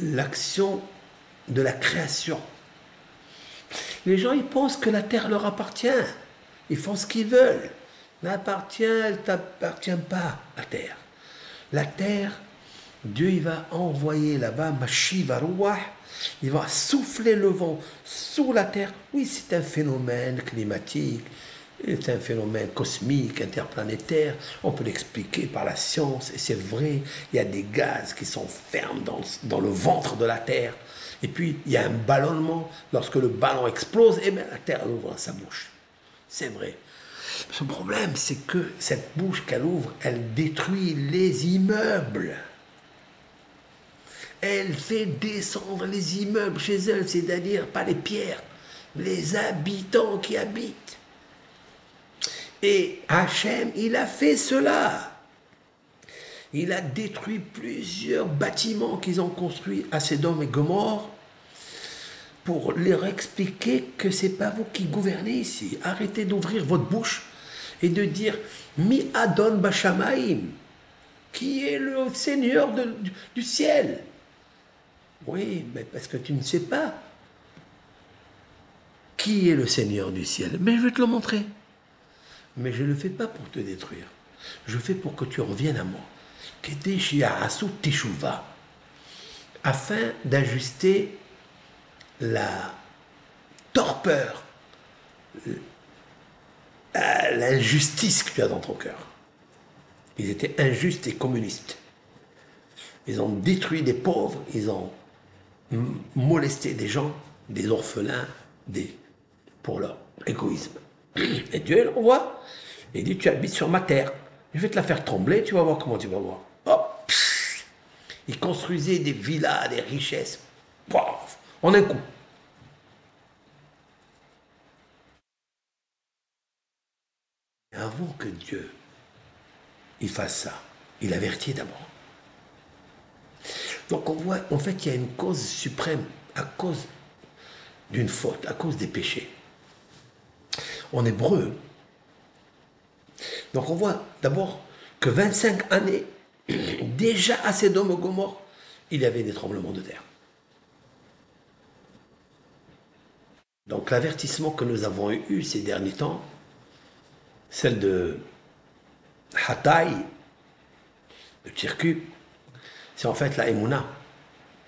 l'action de la création. Les gens, ils pensent que la terre leur appartient. Ils font ce qu'ils veulent. N'appartient, elle t'appartient pas, la terre. La terre, Dieu, il va envoyer là-bas, Mashiv il va souffler le vent sous la Terre. Oui, c'est un phénomène climatique, c'est un phénomène cosmique, interplanétaire. On peut l'expliquer par la science, et c'est vrai, il y a des gaz qui sont fermes dans, le ventre de la Terre. Et puis, il y a un ballonnement. Lorsque le ballon explose, et eh bien, la Terre ouvre sa bouche. C'est vrai. Ce problème, c'est que cette bouche qu'elle ouvre, elle détruit les immeubles elle fait descendre les immeubles chez elle, c'est-à-dire pas les pierres, les habitants qui habitent. Et Hachem, il a fait cela. Il a détruit plusieurs bâtiments qu'ils ont construits à Sédom et Gomorre pour leur expliquer que c'est pas vous qui gouvernez ici. Arrêtez d'ouvrir votre bouche et de dire Mi Adon Bashamaim, qui est le Seigneur du ciel. Oui, mais parce que tu ne sais pas qui est le Seigneur du ciel. Mais je vais te le montrer. Mais je ne le fais pas pour te détruire. Je fais pour que tu reviennes à moi. Afin d'ajuster la torpeur, l'injustice que tu as dans ton cœur. Ils étaient injustes et communistes. Ils ont détruit des pauvres, ils ont molesté des gens, des orphelins, pour leur égoïsme. Et Dieu l'envoie. Il dit, tu habites sur ma terre. Je vais te la faire trembler, tu vas voir comment tu vas voir. Hop Il construisait des villas, des richesses. en un coup. avant que Dieu il fasse ça, il avertit d'abord. Donc on voit, en fait, il y a une cause suprême à cause d'une faute, à cause des péchés. En hébreu, donc on voit d'abord que 25 années, déjà à Sodome et Gomorre, il y avait des tremblements de terre. Donc l'avertissement que nous avons eu ces derniers temps, celle de Hatay, de Tirku, c'est en fait la Emouna.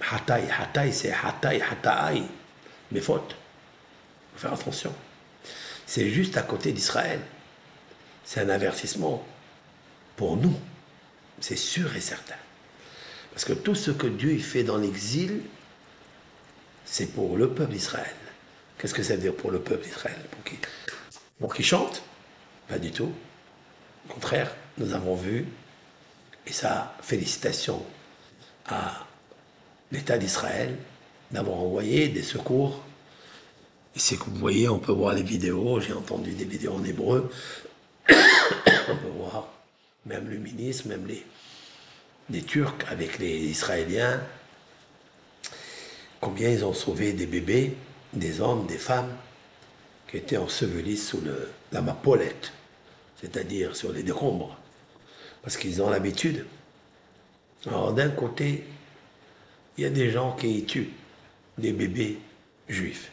Hatay, Hatay, c'est Hatay, Hatay, mes fautes. Faut faire attention. C'est juste à côté d'Israël. C'est un avertissement pour nous. C'est sûr et certain. Parce que tout ce que Dieu fait dans l'exil, c'est pour le peuple d'Israël. Qu'est-ce que ça veut dire pour le peuple d'Israël? Pour qui chante? Pas du tout. Au contraire, nous avons vu, et ça, félicitations à l'État d'Israël d'avoir envoyé des secours. C'est que vous voyez, on peut voir les vidéos, j'ai entendu des vidéos en hébreu, on peut voir même le ministre, même les, les Turcs avec les Israéliens, combien ils ont sauvé des bébés, des hommes, des femmes qui étaient ensevelis sous le, la mapolette, c'est-à-dire sur les décombres, parce qu'ils ont l'habitude. Alors d'un côté, il y a des gens qui tuent des bébés juifs,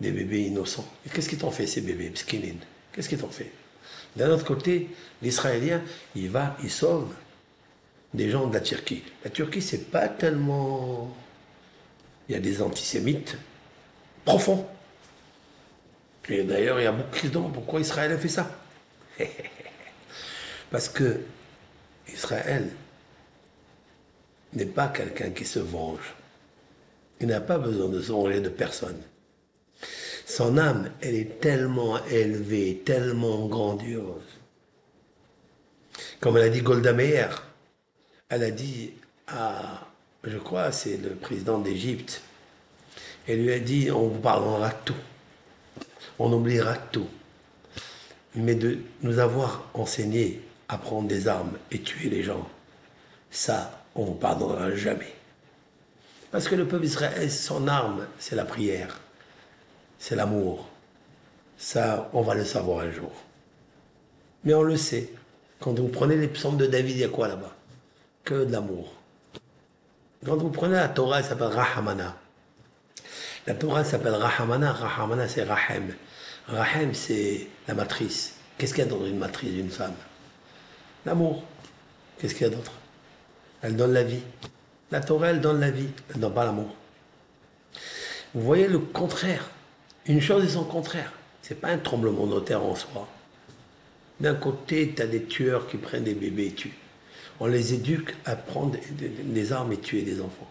des bébés innocents. Et qu'est-ce qu'ils t'ont fait ces bébés, Mskinin Qu'est-ce qu'ils t'ont fait? D'un autre côté, l'Israélien, il va, il sauve des gens de la Turquie. La Turquie, c'est pas tellement. Il y a des antisémites profonds. Et d'ailleurs, il y a beaucoup de questions pourquoi Israël a fait ça. Parce que Israël n'est pas quelqu'un qui se venge. Il n'a pas besoin de se venger de personne. Son âme, elle est tellement élevée, tellement grandiose. Comme elle a dit Golda Meir, elle a dit à, je crois, c'est le président d'Égypte, elle lui a dit, on vous parlera tout, on oubliera tout, mais de nous avoir enseigné à prendre des armes et tuer les gens, ça, on ne vous pardonnera jamais. Parce que le peuple d'Israël, son arme, c'est la prière, c'est l'amour. Ça, on va le savoir un jour. Mais on le sait. Quand vous prenez les psaumes de David, il y a quoi là-bas? Que de l'amour. Quand vous prenez la Torah, elle s'appelle Rahamana. La Torah s'appelle Rahamana. Rahamana, c'est Rahem. Rahem, c'est la matrice. Qu'est-ce qu'il y a dans une matrice d'une femme? L'amour. Qu'est-ce qu'il y a d'autre? Elle donne la vie. La Torah, elle donne la vie, elle donne pas l'amour. Vous voyez le contraire? Une chose est son contraire. Ce n'est pas un tremblement terre en soi. D'un côté, tu as des tueurs qui prennent des bébés et tuent. On les éduque à prendre des armes et tuer des enfants.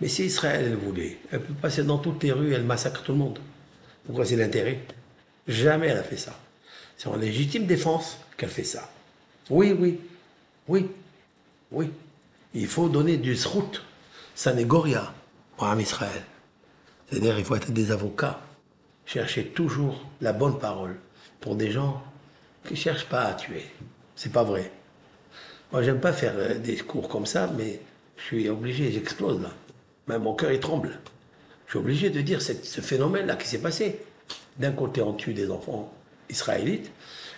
Mais si Israël, elle voulait, elle peut passer dans toutes les rues, elle massacre tout le monde. Pourquoi c'est l'intérêt? Jamais elle a fait ça. C'est en légitime défense qu'elle fait ça. Oui, oui, oui, oui. Il faut donner du srout, sanégoria, pour Israël. C'est-à-dire il faut être des avocats, chercher toujours la bonne parole pour des gens qui ne cherchent pas à tuer. C'est pas vrai. Moi, j'aime pas faire euh, des cours comme ça, mais je suis obligé, j'explose là. Même mon cœur, il tremble. Je suis obligé de dire ce phénomène-là qui s'est passé. D'un côté, on tue des enfants israélites,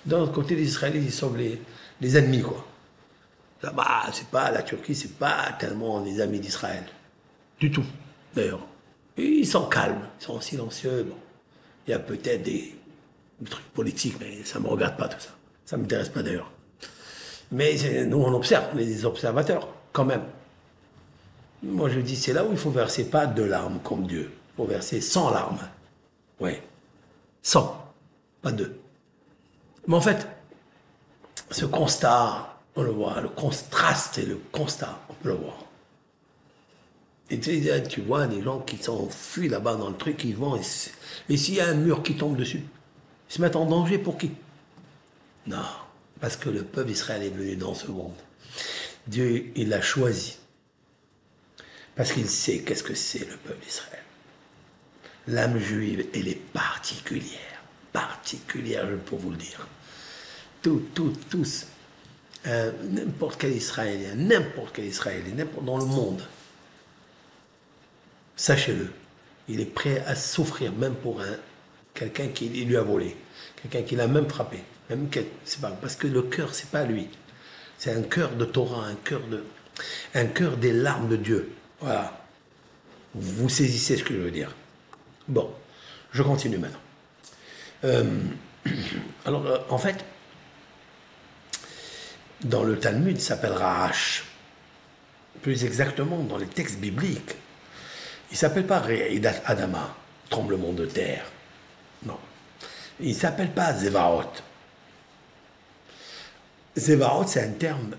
d'un autre côté, les Israélites, ils sauvent les, ennemis, quoi. Là-bas, c'est pas, la Turquie, c'est pas tellement les amis d'Israël. Du tout, d'ailleurs. Ils sont calmes, ils sont silencieux. Il y a peut-être des, trucs politiques, mais ça me regarde pas tout ça. Ça m'intéresse pas d'ailleurs. Mais nous, on observe, on est des observateurs, quand même. Moi, je dis, c'est là où il faut verser pas deux larmes comme Dieu. Il faut verser 100 larmes. Oui. 100, pas deux. Mais en fait, ce constat, on le voit, le contraste et le constat, on peut le voir. Tu, vois des gens qui s'enfuient là-bas dans le truc, ils vont, et, s'il y a un mur qui tombe dessus, ils se mettent en danger pour qui? Non, parce que le peuple Israël est venu dans ce monde. Dieu, il l'a choisi. Parce qu'il sait qu'est-ce que c'est le peuple d'Israël. L'âme juive, elle est particulière. Particulière, je peux vous le dire. Tous, tous, tous. Euh, n'importe quel Israélien, n'importe quel Israélien, n'importe dans le monde, sachez-le, il est prêt à souffrir même pour un, quelqu'un qui lui a volé, quelqu'un qui l'a même frappé. Même parce que le cœur, c'est pas lui. C'est un cœur de Torah, un cœur de, un cœur des larmes de Dieu. Voilà. Vous saisissez ce que je veux dire. Bon, je continue maintenant. Euh, alors, euh, en fait, dans le Talmud, s'appelle Rahash. Plus exactement, dans les textes bibliques, il s'appelle pas Adama, tremblement de terre. Non. Il s'appelle pas Zevaot. Zevaot, c'est un terme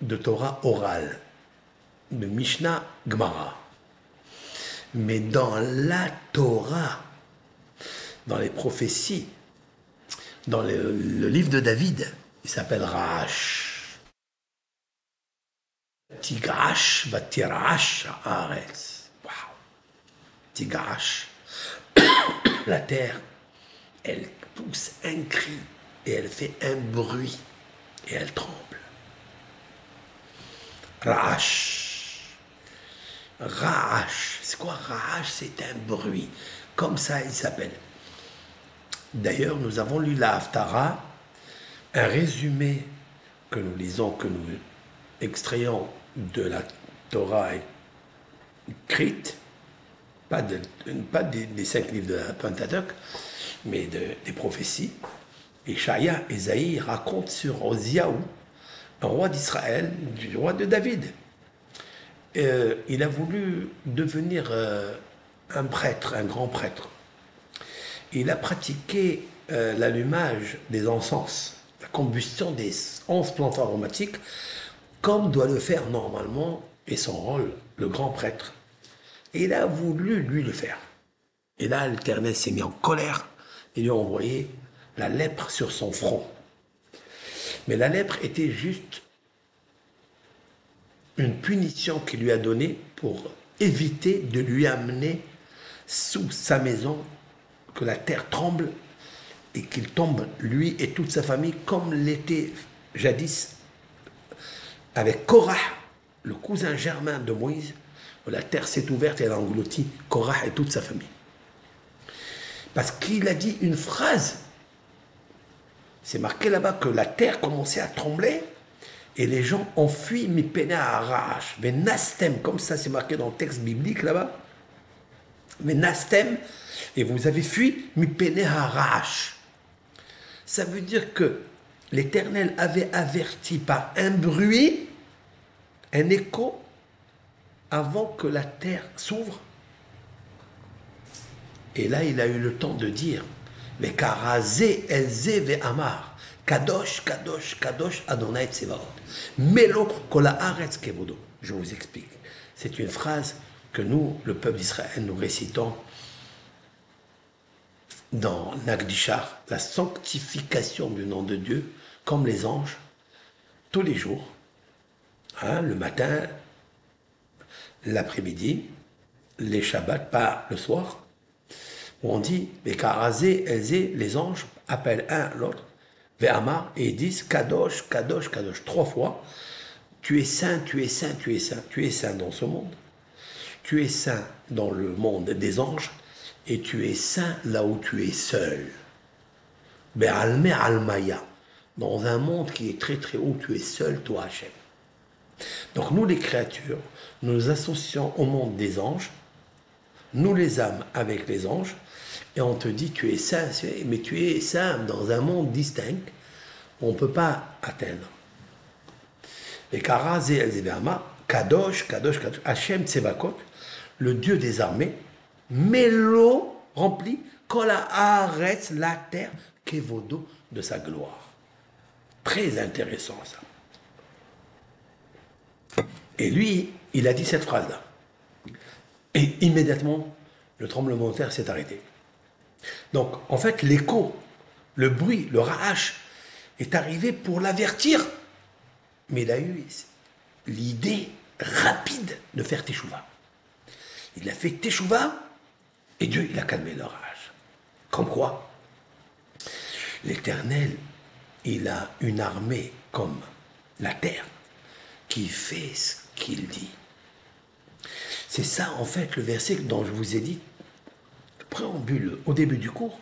de Torah orale, de Mishnah Gemara. Mais dans la Torah, dans les prophéties, dans le, livre de David, il s'appelle Rash. Tigrash va tirash. La terre, elle pousse un cri et elle fait un bruit et elle tremble. Rash. Rash. C'est quoi Rash C'est un bruit. Comme ça, il s'appelle. D'ailleurs, nous avons lu la Haftara, un résumé que nous lisons, que nous extrayons de la Torah écrite, pas, de, pas des, cinq livres de la Pentateuch, mais des prophéties. Et Shaya, Esaïe raconte sur Oziaou, un roi d'Israël, du roi de David. Euh, il a voulu devenir euh, un prêtre, un grand prêtre. Il a pratiqué euh, l'allumage des encens, la combustion des onze plantes aromatiques, comme doit le faire normalement, et son rôle, le grand prêtre. Il a voulu, lui, le faire. Et là, l'Éternel s'est mis en colère et lui a envoyé la lèpre sur son front. Mais la lèpre était juste une punition qu'il lui a donnée pour éviter de lui amener sous sa maison que la terre tremble et qu'il tombe, lui et toute sa famille, comme l'était jadis avec Korah, le cousin germain de Moïse, la terre s'est ouverte et elle a englouti Korah et toute sa famille. Parce qu'il a dit une phrase c'est marqué là-bas que la terre commençait à trembler et les gens ont fui mi peine à arrache. Mais nastem, comme ça c'est marqué dans le texte biblique là-bas. Mais nastem, et vous avez fui mi peine à arrache. Ça veut dire que l'Éternel avait averti par un bruit, un écho, avant que la terre s'ouvre. Et là, il a eu le temps de dire mais elze ve amar. Kadosh, kadosh, kadosh, Adonai Tsevaot. Melo kola aretz kevodo. Je vous explique. C'est une phrase que nous, le peuple d'Israël, nous récitons dans Nagdishar, la sanctification du nom de Dieu, comme les anges, tous les jours. Hein, le matin, l'après-midi, les Shabbats, pas le soir où on dit, mais Karazé, Elzé, les anges appellent un l'autre, Ve'amar, et ils disent Kadosh, Kadosh, Kadosh, trois fois. Tu es saint, tu es saint, tu es saint, tu es saint dans ce monde. Tu es saint dans le monde des anges, et tu es saint là où tu es seul. Be'alme almaya, dans un monde qui est très très haut, tu es seul, toi Hachem. Donc nous les créatures, nous associons au monde des anges, nous les âmes avec les anges, et on te dit tu es saint, mais tu es saint dans un monde distinct, on ne peut pas atteindre. Et Kadosh, Kadosh, Kadosh, Hachem Tsevakot, le Dieu des armées, met l'eau remplie, Kola arrête la terre, Kevodo, de sa gloire. Très intéressant ça. Et lui, il a dit cette phrase-là. Et immédiatement, le tremblement de terre s'est arrêté. Donc, en fait, l'écho, le bruit, le rage est arrivé pour l'avertir. Mais il a eu l'idée rapide de faire Teshuvah. Il a fait Teshuvah et Dieu, il a calmé leur rage. Comme quoi L'Éternel, il a une armée comme la terre qui fait ce qu'il dit. C'est ça, en fait, le verset dont je vous ai dit, le préambule au début du cours.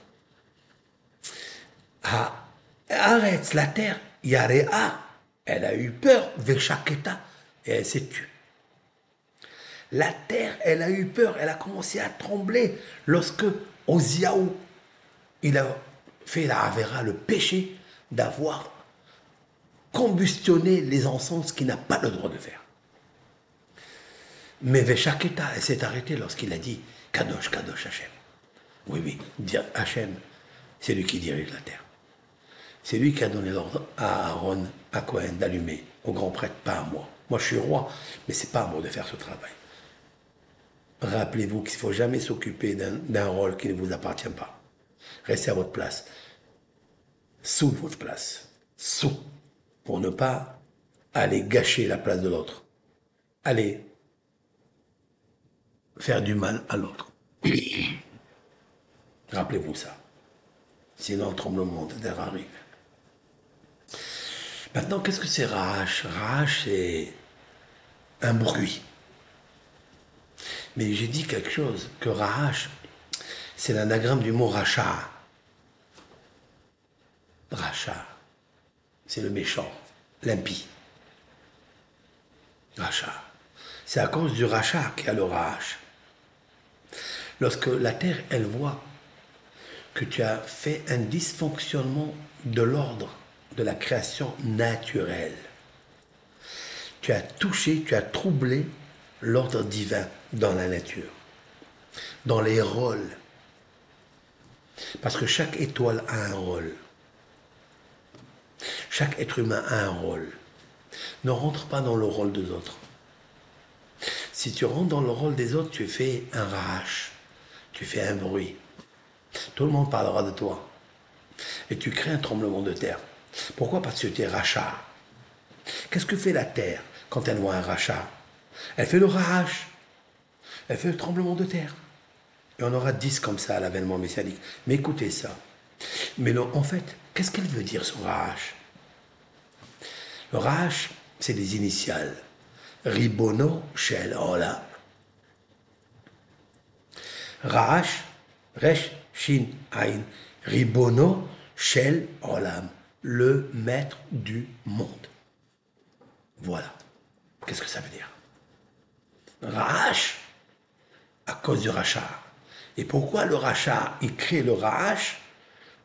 Ah, arrête la terre, Yarea, elle a eu peur, Veshaketa, et elle s'est tue. La terre, elle a eu peur, elle a commencé à trembler lorsque Oziaou, il a fait la Avera, le péché d'avoir combustionné les encens qu'il n'a pas le droit de faire. Mais Veshaketa, s'est arrêtée lorsqu'il a dit Kadosh, Kadosh Hachem. Oui, oui, Hachem, c'est lui qui dirige la terre. C'est lui qui a donné l'ordre à Aaron, à Cohen d'allumer, au grand prêtre, pas à moi. Moi, je suis roi, mais c'est pas à moi de faire ce travail. Rappelez-vous qu'il ne faut jamais s'occuper d'un rôle qui ne vous appartient pas. Restez à votre place, sous votre place, sous, pour ne pas aller gâcher la place de l'autre. Allez faire du mal à l'autre. Rappelez-vous ça. Sinon, le tremblement de terre arrive. Maintenant, qu'est-ce que c'est Rach Rach, c'est un bruit. Mais j'ai dit quelque chose, que Rach, c'est l'anagramme du mot Racha. Racha, c'est le méchant, l'impie. Racha. C'est à cause du rachat qu'il y a le. Lorsque la terre, elle voit que tu as fait un dysfonctionnement de l'ordre de la création naturelle, tu as touché, tu as troublé l'ordre divin dans la nature, dans les rôles. Parce que chaque étoile a un rôle. Chaque être humain a un rôle. Ne rentre pas dans le rôle des autres. Si tu rentres dans le rôle des autres, tu fais un rage tu fais un bruit. Tout le monde parlera de toi. Et tu crées un tremblement de terre. Pourquoi Parce que tu es rachat. Qu'est-ce que fait la terre quand elle voit un rachat? Elle fait le rage. Elle fait le tremblement de terre. Et on aura dix comme ça à l'avènement messianique. Mais écoutez ça. Mais en fait, qu'est-ce qu'elle veut dire ce rage? Le rage, c'est des initiales. Ribono Shel Ola. Rach, Resh, Shin, Ain, Ribono, Shel, Olam, le maître du monde. Voilà. Qu'est-ce que ça veut dire? Rach, à cause du rachat. Et pourquoi le rachat Il crée le rach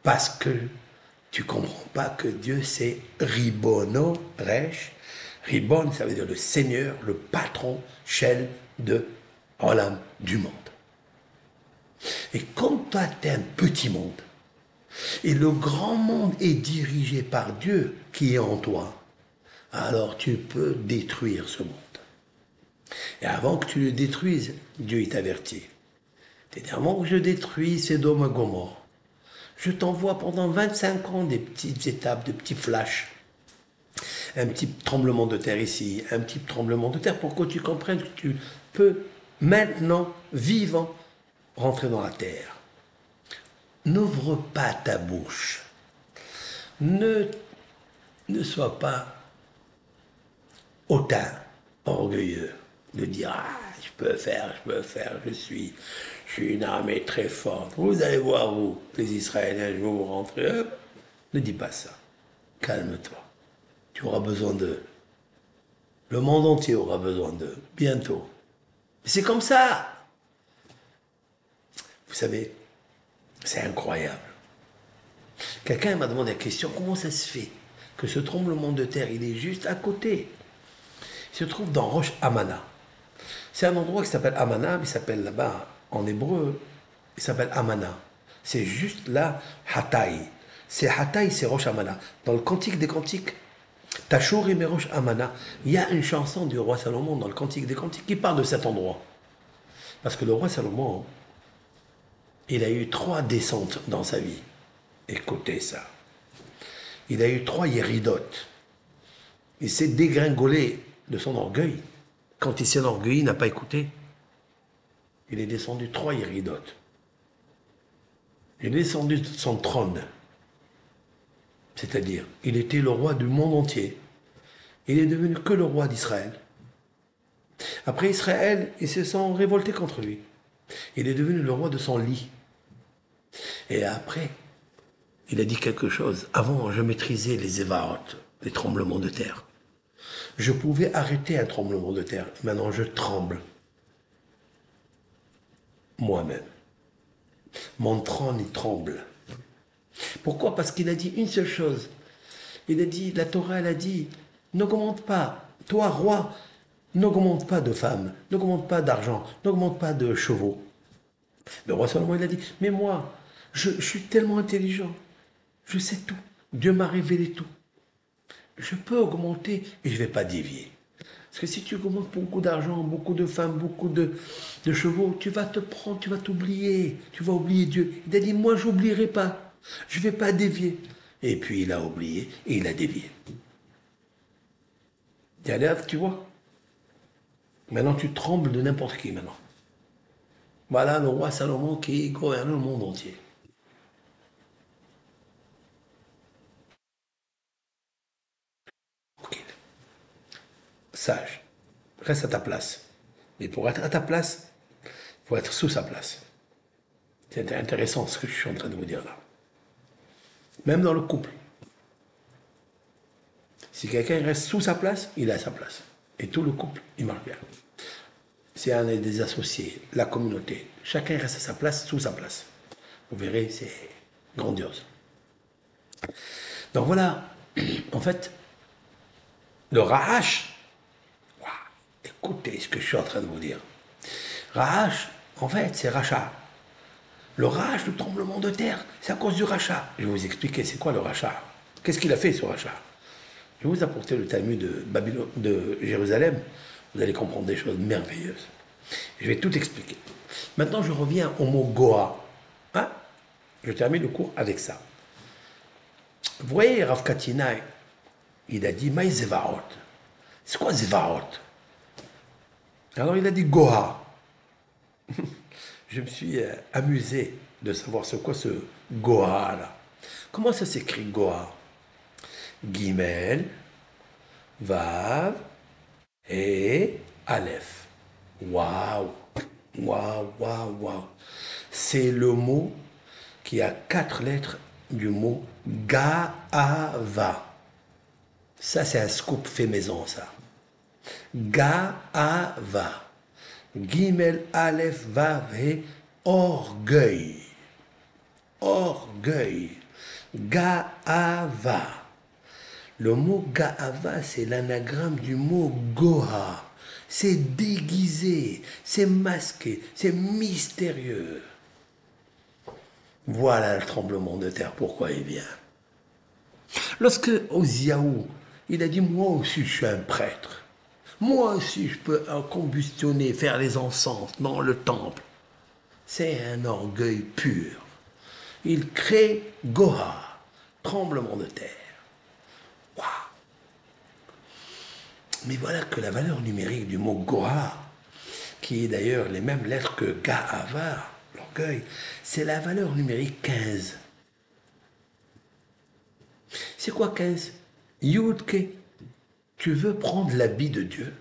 parce que tu comprends pas que Dieu c'est Ribono, Resh. Ribon, ça veut dire le Seigneur, le patron, Shel de Olam, du monde. Et quand toi, tu es un petit monde, et le grand monde est dirigé par Dieu qui est en toi, alors tu peux détruire ce monde. Et avant que tu le détruises, Dieu t'avertit. C'est-à-dire, avant que je détruis ces dômes Gomorre, je t'envoie pendant 25 ans des petites étapes, des petits flashs. Un petit tremblement de terre ici, un petit tremblement de terre pour que tu comprennes que tu peux maintenant, vivant, rentrer dans la terre. N'ouvre pas ta bouche. Ne, ne sois pas hautain, orgueilleux, de dire ah, je peux faire, je peux faire, je suis, je suis une armée très forte. Vous allez voir, vous, les Israéliens, je vous rentrer. Ne dis pas ça. Calme-toi. Tu auras besoin d'eux. Le monde entier aura besoin d'eux, bientôt. C'est comme ça. Vous savez, c'est incroyable. Quelqu'un m'a demandé la question, comment ça se fait que ce tremblement de terre, il est juste à côté? Il se trouve dans Roche Amana. C'est un endroit qui s'appelle Amana, mais il s'appelle là-bas en hébreu, il s'appelle Amana. C'est juste là, Hatay. C'est Hatay, c'est Roche Amana. Dans le Cantique des Cantiques, Tachorim et Roche Amana, il y a une chanson du roi Salomon dans le Cantique des Cantiques qui parle de cet endroit. Parce que le roi Salomon, il a eu trois descentes dans sa vie. Écoutez ça. Il a eu trois yéridotes. Il s'est dégringolé de son orgueil. Quand il s'est enorgueilli, il n'a pas écouté. Il est descendu trois yéridotes. Il est descendu de son trône. C'est-à-dire, il était le roi du monde entier. Il est devenu que le roi d'Israël. Après Israël, ils se sont révoltés contre lui. Il est devenu le roi de son lit. Et après, il a dit quelque chose. Avant, je maîtrisais les évarotes, les tremblements de terre. Je pouvais arrêter un tremblement de terre. Maintenant, je tremble. Moi-même. Mon trône, il tremble. Pourquoi? Parce qu'il a dit une seule chose. Il a dit, la Torah, elle a dit, n'augmente pas, toi, roi, n'augmente pas de femmes, n'augmente pas d'argent, n'augmente pas de chevaux. Le roi Salomon, il a dit, mais moi, je, je suis tellement intelligent, je sais tout. Dieu m'a révélé tout. Je peux augmenter et je ne vais pas dévier. Parce que si tu augmentes beaucoup d'argent, beaucoup de femmes, beaucoup de, chevaux, tu vas te prendre, tu vas t'oublier, tu vas oublier Dieu. Il a dit, moi, j'oublierai pas. Je ne vais pas dévier. Et puis il a oublié et il a dévié. Tu vois Maintenant, tu trembles de n'importe qui maintenant. Voilà le roi Salomon qui gouverne le monde entier. Sage. Reste à ta place. Mais pour être à ta place, il faut être sous sa place. C'est intéressant ce que je suis en train de vous dire là. Même dans le couple. Si quelqu'un reste sous sa place, il a sa place. Et tout le couple, il marche bien. Si un est des associés, la communauté, chacun reste à sa place, sous sa place. Vous verrez, c'est grandiose. Donc voilà, en fait, le Rahash, écoutez ce que je suis en train de vous dire. Rahash, en fait, c'est rachat. Le rachat, le tremblement de terre, c'est à cause du rachat. Je vais vous expliquer c'est quoi le rachat. Qu'est-ce qu'il a fait ce rachat Je vais vous apporter le Talmud de, Babylone, de Jérusalem. Vous allez comprendre des choses merveilleuses. Je vais tout expliquer. Maintenant, je reviens au mot Goa. Hein? Je termine le cours avec ça. Vous voyez, Rav Katina, il a dit Maï. C'est quoi Zevarot Alors il a dit Goa. je me suis euh, amusé de savoir ce quoi ce Goa là. Comment ça s'écrit Goa? Gimel, Vav et Aleph. Waouh Waouh, waouh, waouh C'est le mot qui a quatre lettres du mot Gaava. Ça, c'est un scoop fait maison, ça. Gaava. Gimel, Aleph, Vav orgueil. Orgueil. Gaava. Le mot Gaava, c'est l'anagramme du mot Goha. C'est déguisé, c'est masqué, c'est mystérieux. Voilà le tremblement de terre, pourquoi il vient. Lorsque Oziaou, il a dit, moi aussi je suis un prêtre. Moi aussi je peux combustionner, faire les encens dans le temple. C'est un orgueil pur. Il crée Goha, tremblement de terre. Waouh Mais voilà que la valeur numérique du mot Goha, qui est d'ailleurs les mêmes lettres que Gahava, l'orgueil, c'est la valeur numérique 15. C'est quoi 15 Yudke. Tu veux prendre l'habit de Dieu?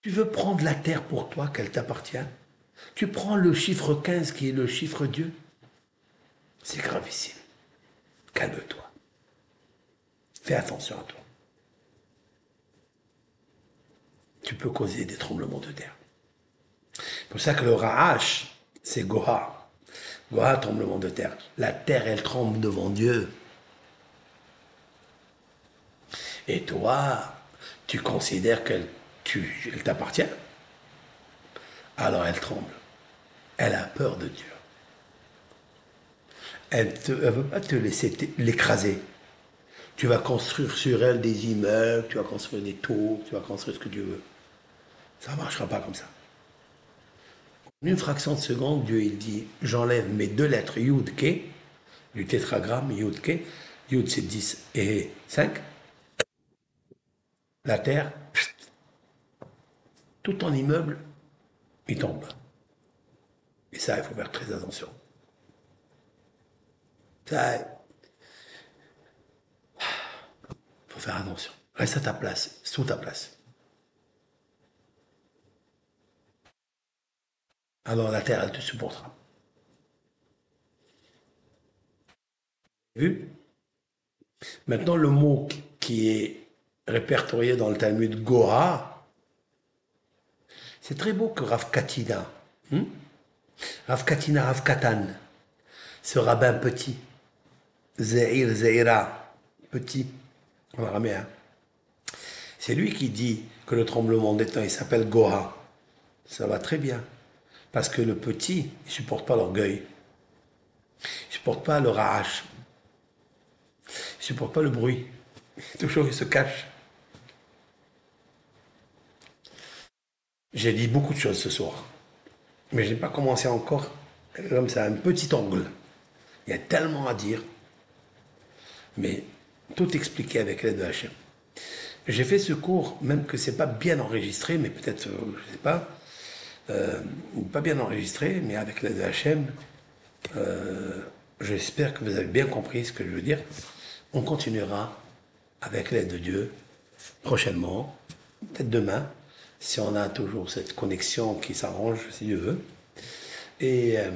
Tu veux prendre la terre pour toi, qu'elle t'appartient? Tu prends le chiffre 15 qui est le chiffre Dieu? C'est gravissime. Calme-toi. Fais attention à toi. Tu peux causer des tremblements de terre. C'est pour ça que le Rahash, c'est Goha. Goha, tremblement de terre. La terre, elle tremble devant Dieu. Et toi, tu considères qu'elle t'appartient, alors elle tremble. Elle a peur de Dieu. Elle ne veut pas te laisser l'écraser. Tu vas construire sur elle des immeubles, tu vas construire des tours, tu vas construire ce que tu veux. Ça ne marchera pas comme ça. En une fraction de seconde, Dieu dit J'enlève mes deux lettres Yud Ke, du tétragramme Yud Ke. Yud c'est 10 et 5. La terre, tout ton immeuble, il tombe. Et ça, il faut faire très attention. Ça, il faut faire attention. Reste à ta place, sous ta place. Alors la terre, elle te supportera. Vu? Maintenant, le mot qui est répertorié dans le Talmud Goa, c'est très beau que Rav Katina, Katan, ce rabbin petit, Zeir, Zeira, petit, en araméen, c'est lui qui dit que le tremblement des temps, il s'appelle Goa. Ça va très bien. Parce que le petit, il ne supporte pas l'orgueil. Il ne supporte pas le rage. Il ne supporte pas le bruit. Toujours, il se cache. J'ai dit beaucoup de choses ce soir. Mais je n'ai pas commencé encore comme ça, un petit angle. Il y a tellement à dire. Mais tout expliqué avec l'aide de HM. J'ai fait ce cours, même que c'est pas bien enregistré, mais peut-être, euh, je ne sais pas, euh, pas bien enregistré, mais avec l'aide de HM, euh, j'espère que vous avez bien compris ce que je veux dire. On continuera avec l'aide de Dieu prochainement, peut-être demain, si on a toujours cette connexion qui s'arrange, si Dieu veut. Et euh,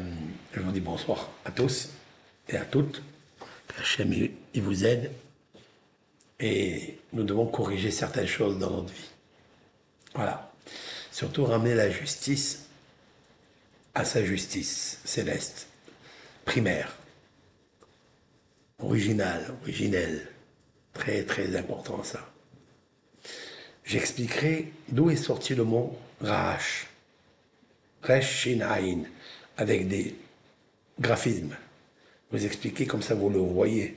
je vous dis bonsoir à tous et à toutes. Hachem, il vous aide. Et nous devons corriger certaines choses dans notre vie. Voilà. Surtout ramener la justice à sa justice céleste, primaire, originale, originelle. Très, très important ça. J'expliquerai d'où est sorti le mot Rash, Resh Ain, avec des graphismes. Je vous expliquer comme ça vous le voyez.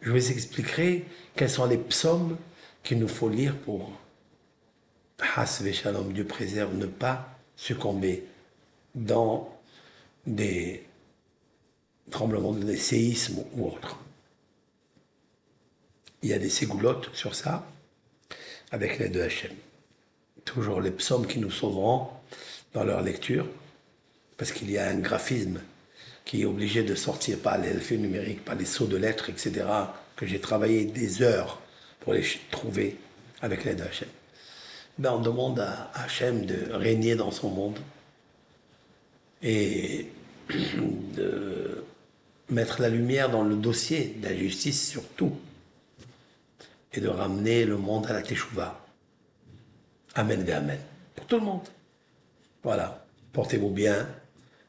Je vous expliquerai quels sont les psaumes qu'il nous faut lire pour Has Shalom, Dieu préserve, ne pas succomber dans des tremblements, des séismes ou autres. Il y a des ségoulottes sur ça, avec l'aide de Hachem. Toujours les psaumes qui nous sauveront dans leur lecture, parce qu'il y a un graphisme qui est obligé de sortir par les numériques, par les sauts de lettres, etc., que j'ai travaillé des heures pour les trouver avec l'aide de Hachem ben on demande à Hachem de régner dans son monde et de mettre la lumière dans le dossier de la justice surtout et de ramener le monde à la Teshuvah. Amen et Amen. Pour tout le monde. Voilà. Portez-vous bien.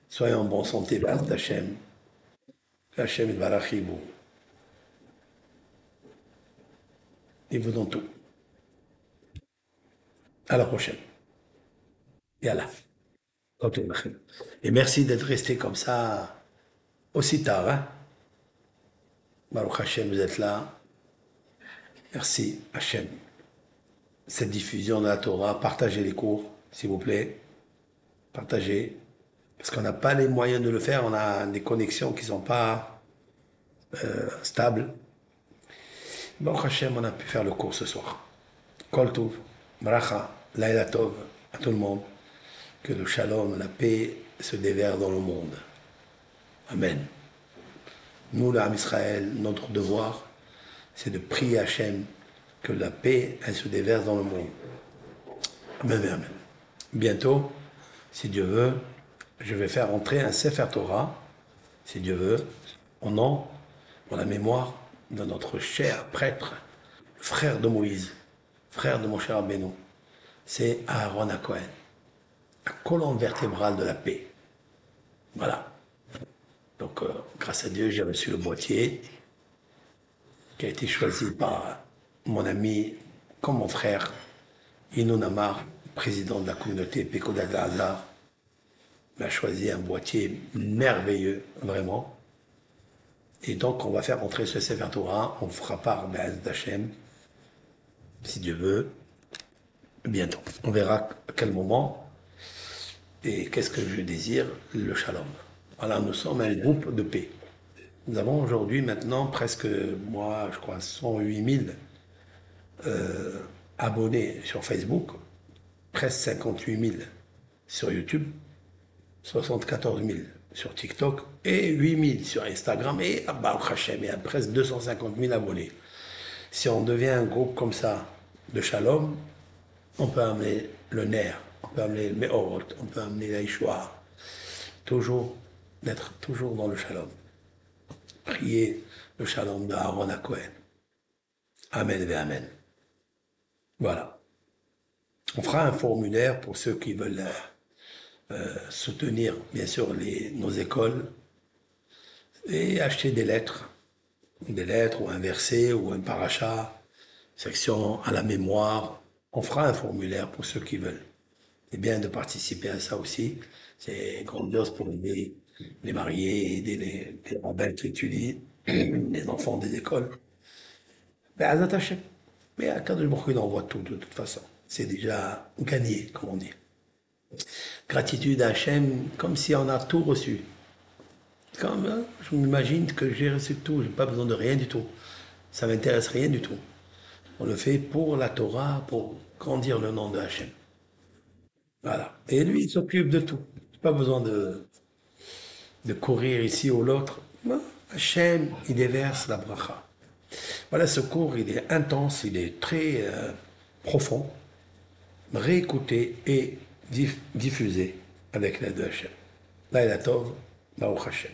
Soyez en bonne santé, Hachem. d'Hachem. Hachem vous. Et vous donne tout. À la prochaine. Yallah. Et merci d'être resté comme ça aussi tard. Hein? Baruch Hashem, vous êtes là. Merci Hashem. Cette diffusion de la Torah, partagez les cours, s'il vous plaît. Partagez. Parce qu'on n'a pas les moyens de le faire, on a des connexions qui ne sont pas euh, stables. Baruch Hashem, on a pu faire le cours ce soir. Kol Tov, Bracha. À tout le monde, que le shalom, la paix se déverse dans le monde. Amen. Nous, l'âme Israël, notre devoir, c'est de prier Hachem que la paix, elle se déverse dans le monde. Amen, amen. Bientôt, si Dieu veut, je vais faire entrer un Sefer Torah, si Dieu veut, au nom, en la mémoire de notre cher prêtre, frère de Moïse, frère de mon cher Abénou c'est Aaron à Cohen, la colonne vertébrale de la paix. Voilà. Donc, euh, grâce à Dieu, j'ai reçu le boîtier qui a été choisi par mon ami comme mon frère, Inou Namar, président de la communauté Pekoda de Hazard, m'a choisi un boîtier merveilleux, vraiment. Et donc, on va faire entrer ce Sefer Torah, on fera part d'Hachem, si Dieu veut, bientôt. On verra à quel moment et qu'est-ce que je désire, le shalom. Voilà, nous sommes un groupe de paix. Nous avons aujourd'hui maintenant presque, moi, je crois, 108 000 euh, abonnés sur Facebook, presque 58 000 sur YouTube, 74 000 sur TikTok et 8 000 sur Instagram et à Hashem, il y a presque 250 000 abonnés. Si on devient un groupe comme ça de shalom, on peut amener le nerf, on peut amener le me'orot, on peut amener la Toujours, d'être toujours dans le shalom. Prier le shalom de Aaron à Cohen. Amen et Amen. Voilà. On fera un formulaire pour ceux qui veulent euh, soutenir, bien sûr, les, nos écoles et acheter des lettres. Des lettres ou un verset ou un paracha, section à la mémoire. On fera un formulaire pour ceux qui veulent. C'est bien de participer à ça aussi. C'est grandiose pour aider les mariés, les, les qui étudient, les enfants des écoles. Mais à mais à Kadosh Baruch il envoie tout de toute façon. C'est déjà gagné, comme on dit. Gratitude à Hachem, comme si on a tout reçu. Comme, hein, je m'imagine que j'ai reçu tout, j'ai pas besoin de rien du tout. Ça m'intéresse rien du tout. On le fait pour la Torah, pour grandir le nom de Hachem. Voilà. Et lui, il s'occupe de tout. Pas besoin de, de courir ici ou l'autre. Hachem, il déverse la bracha. Voilà, ce cours, il est intense, il est très euh, profond. Réécouter et diffuser avec l'aide de Hachem. Laïla Tov, Baruch Hachem.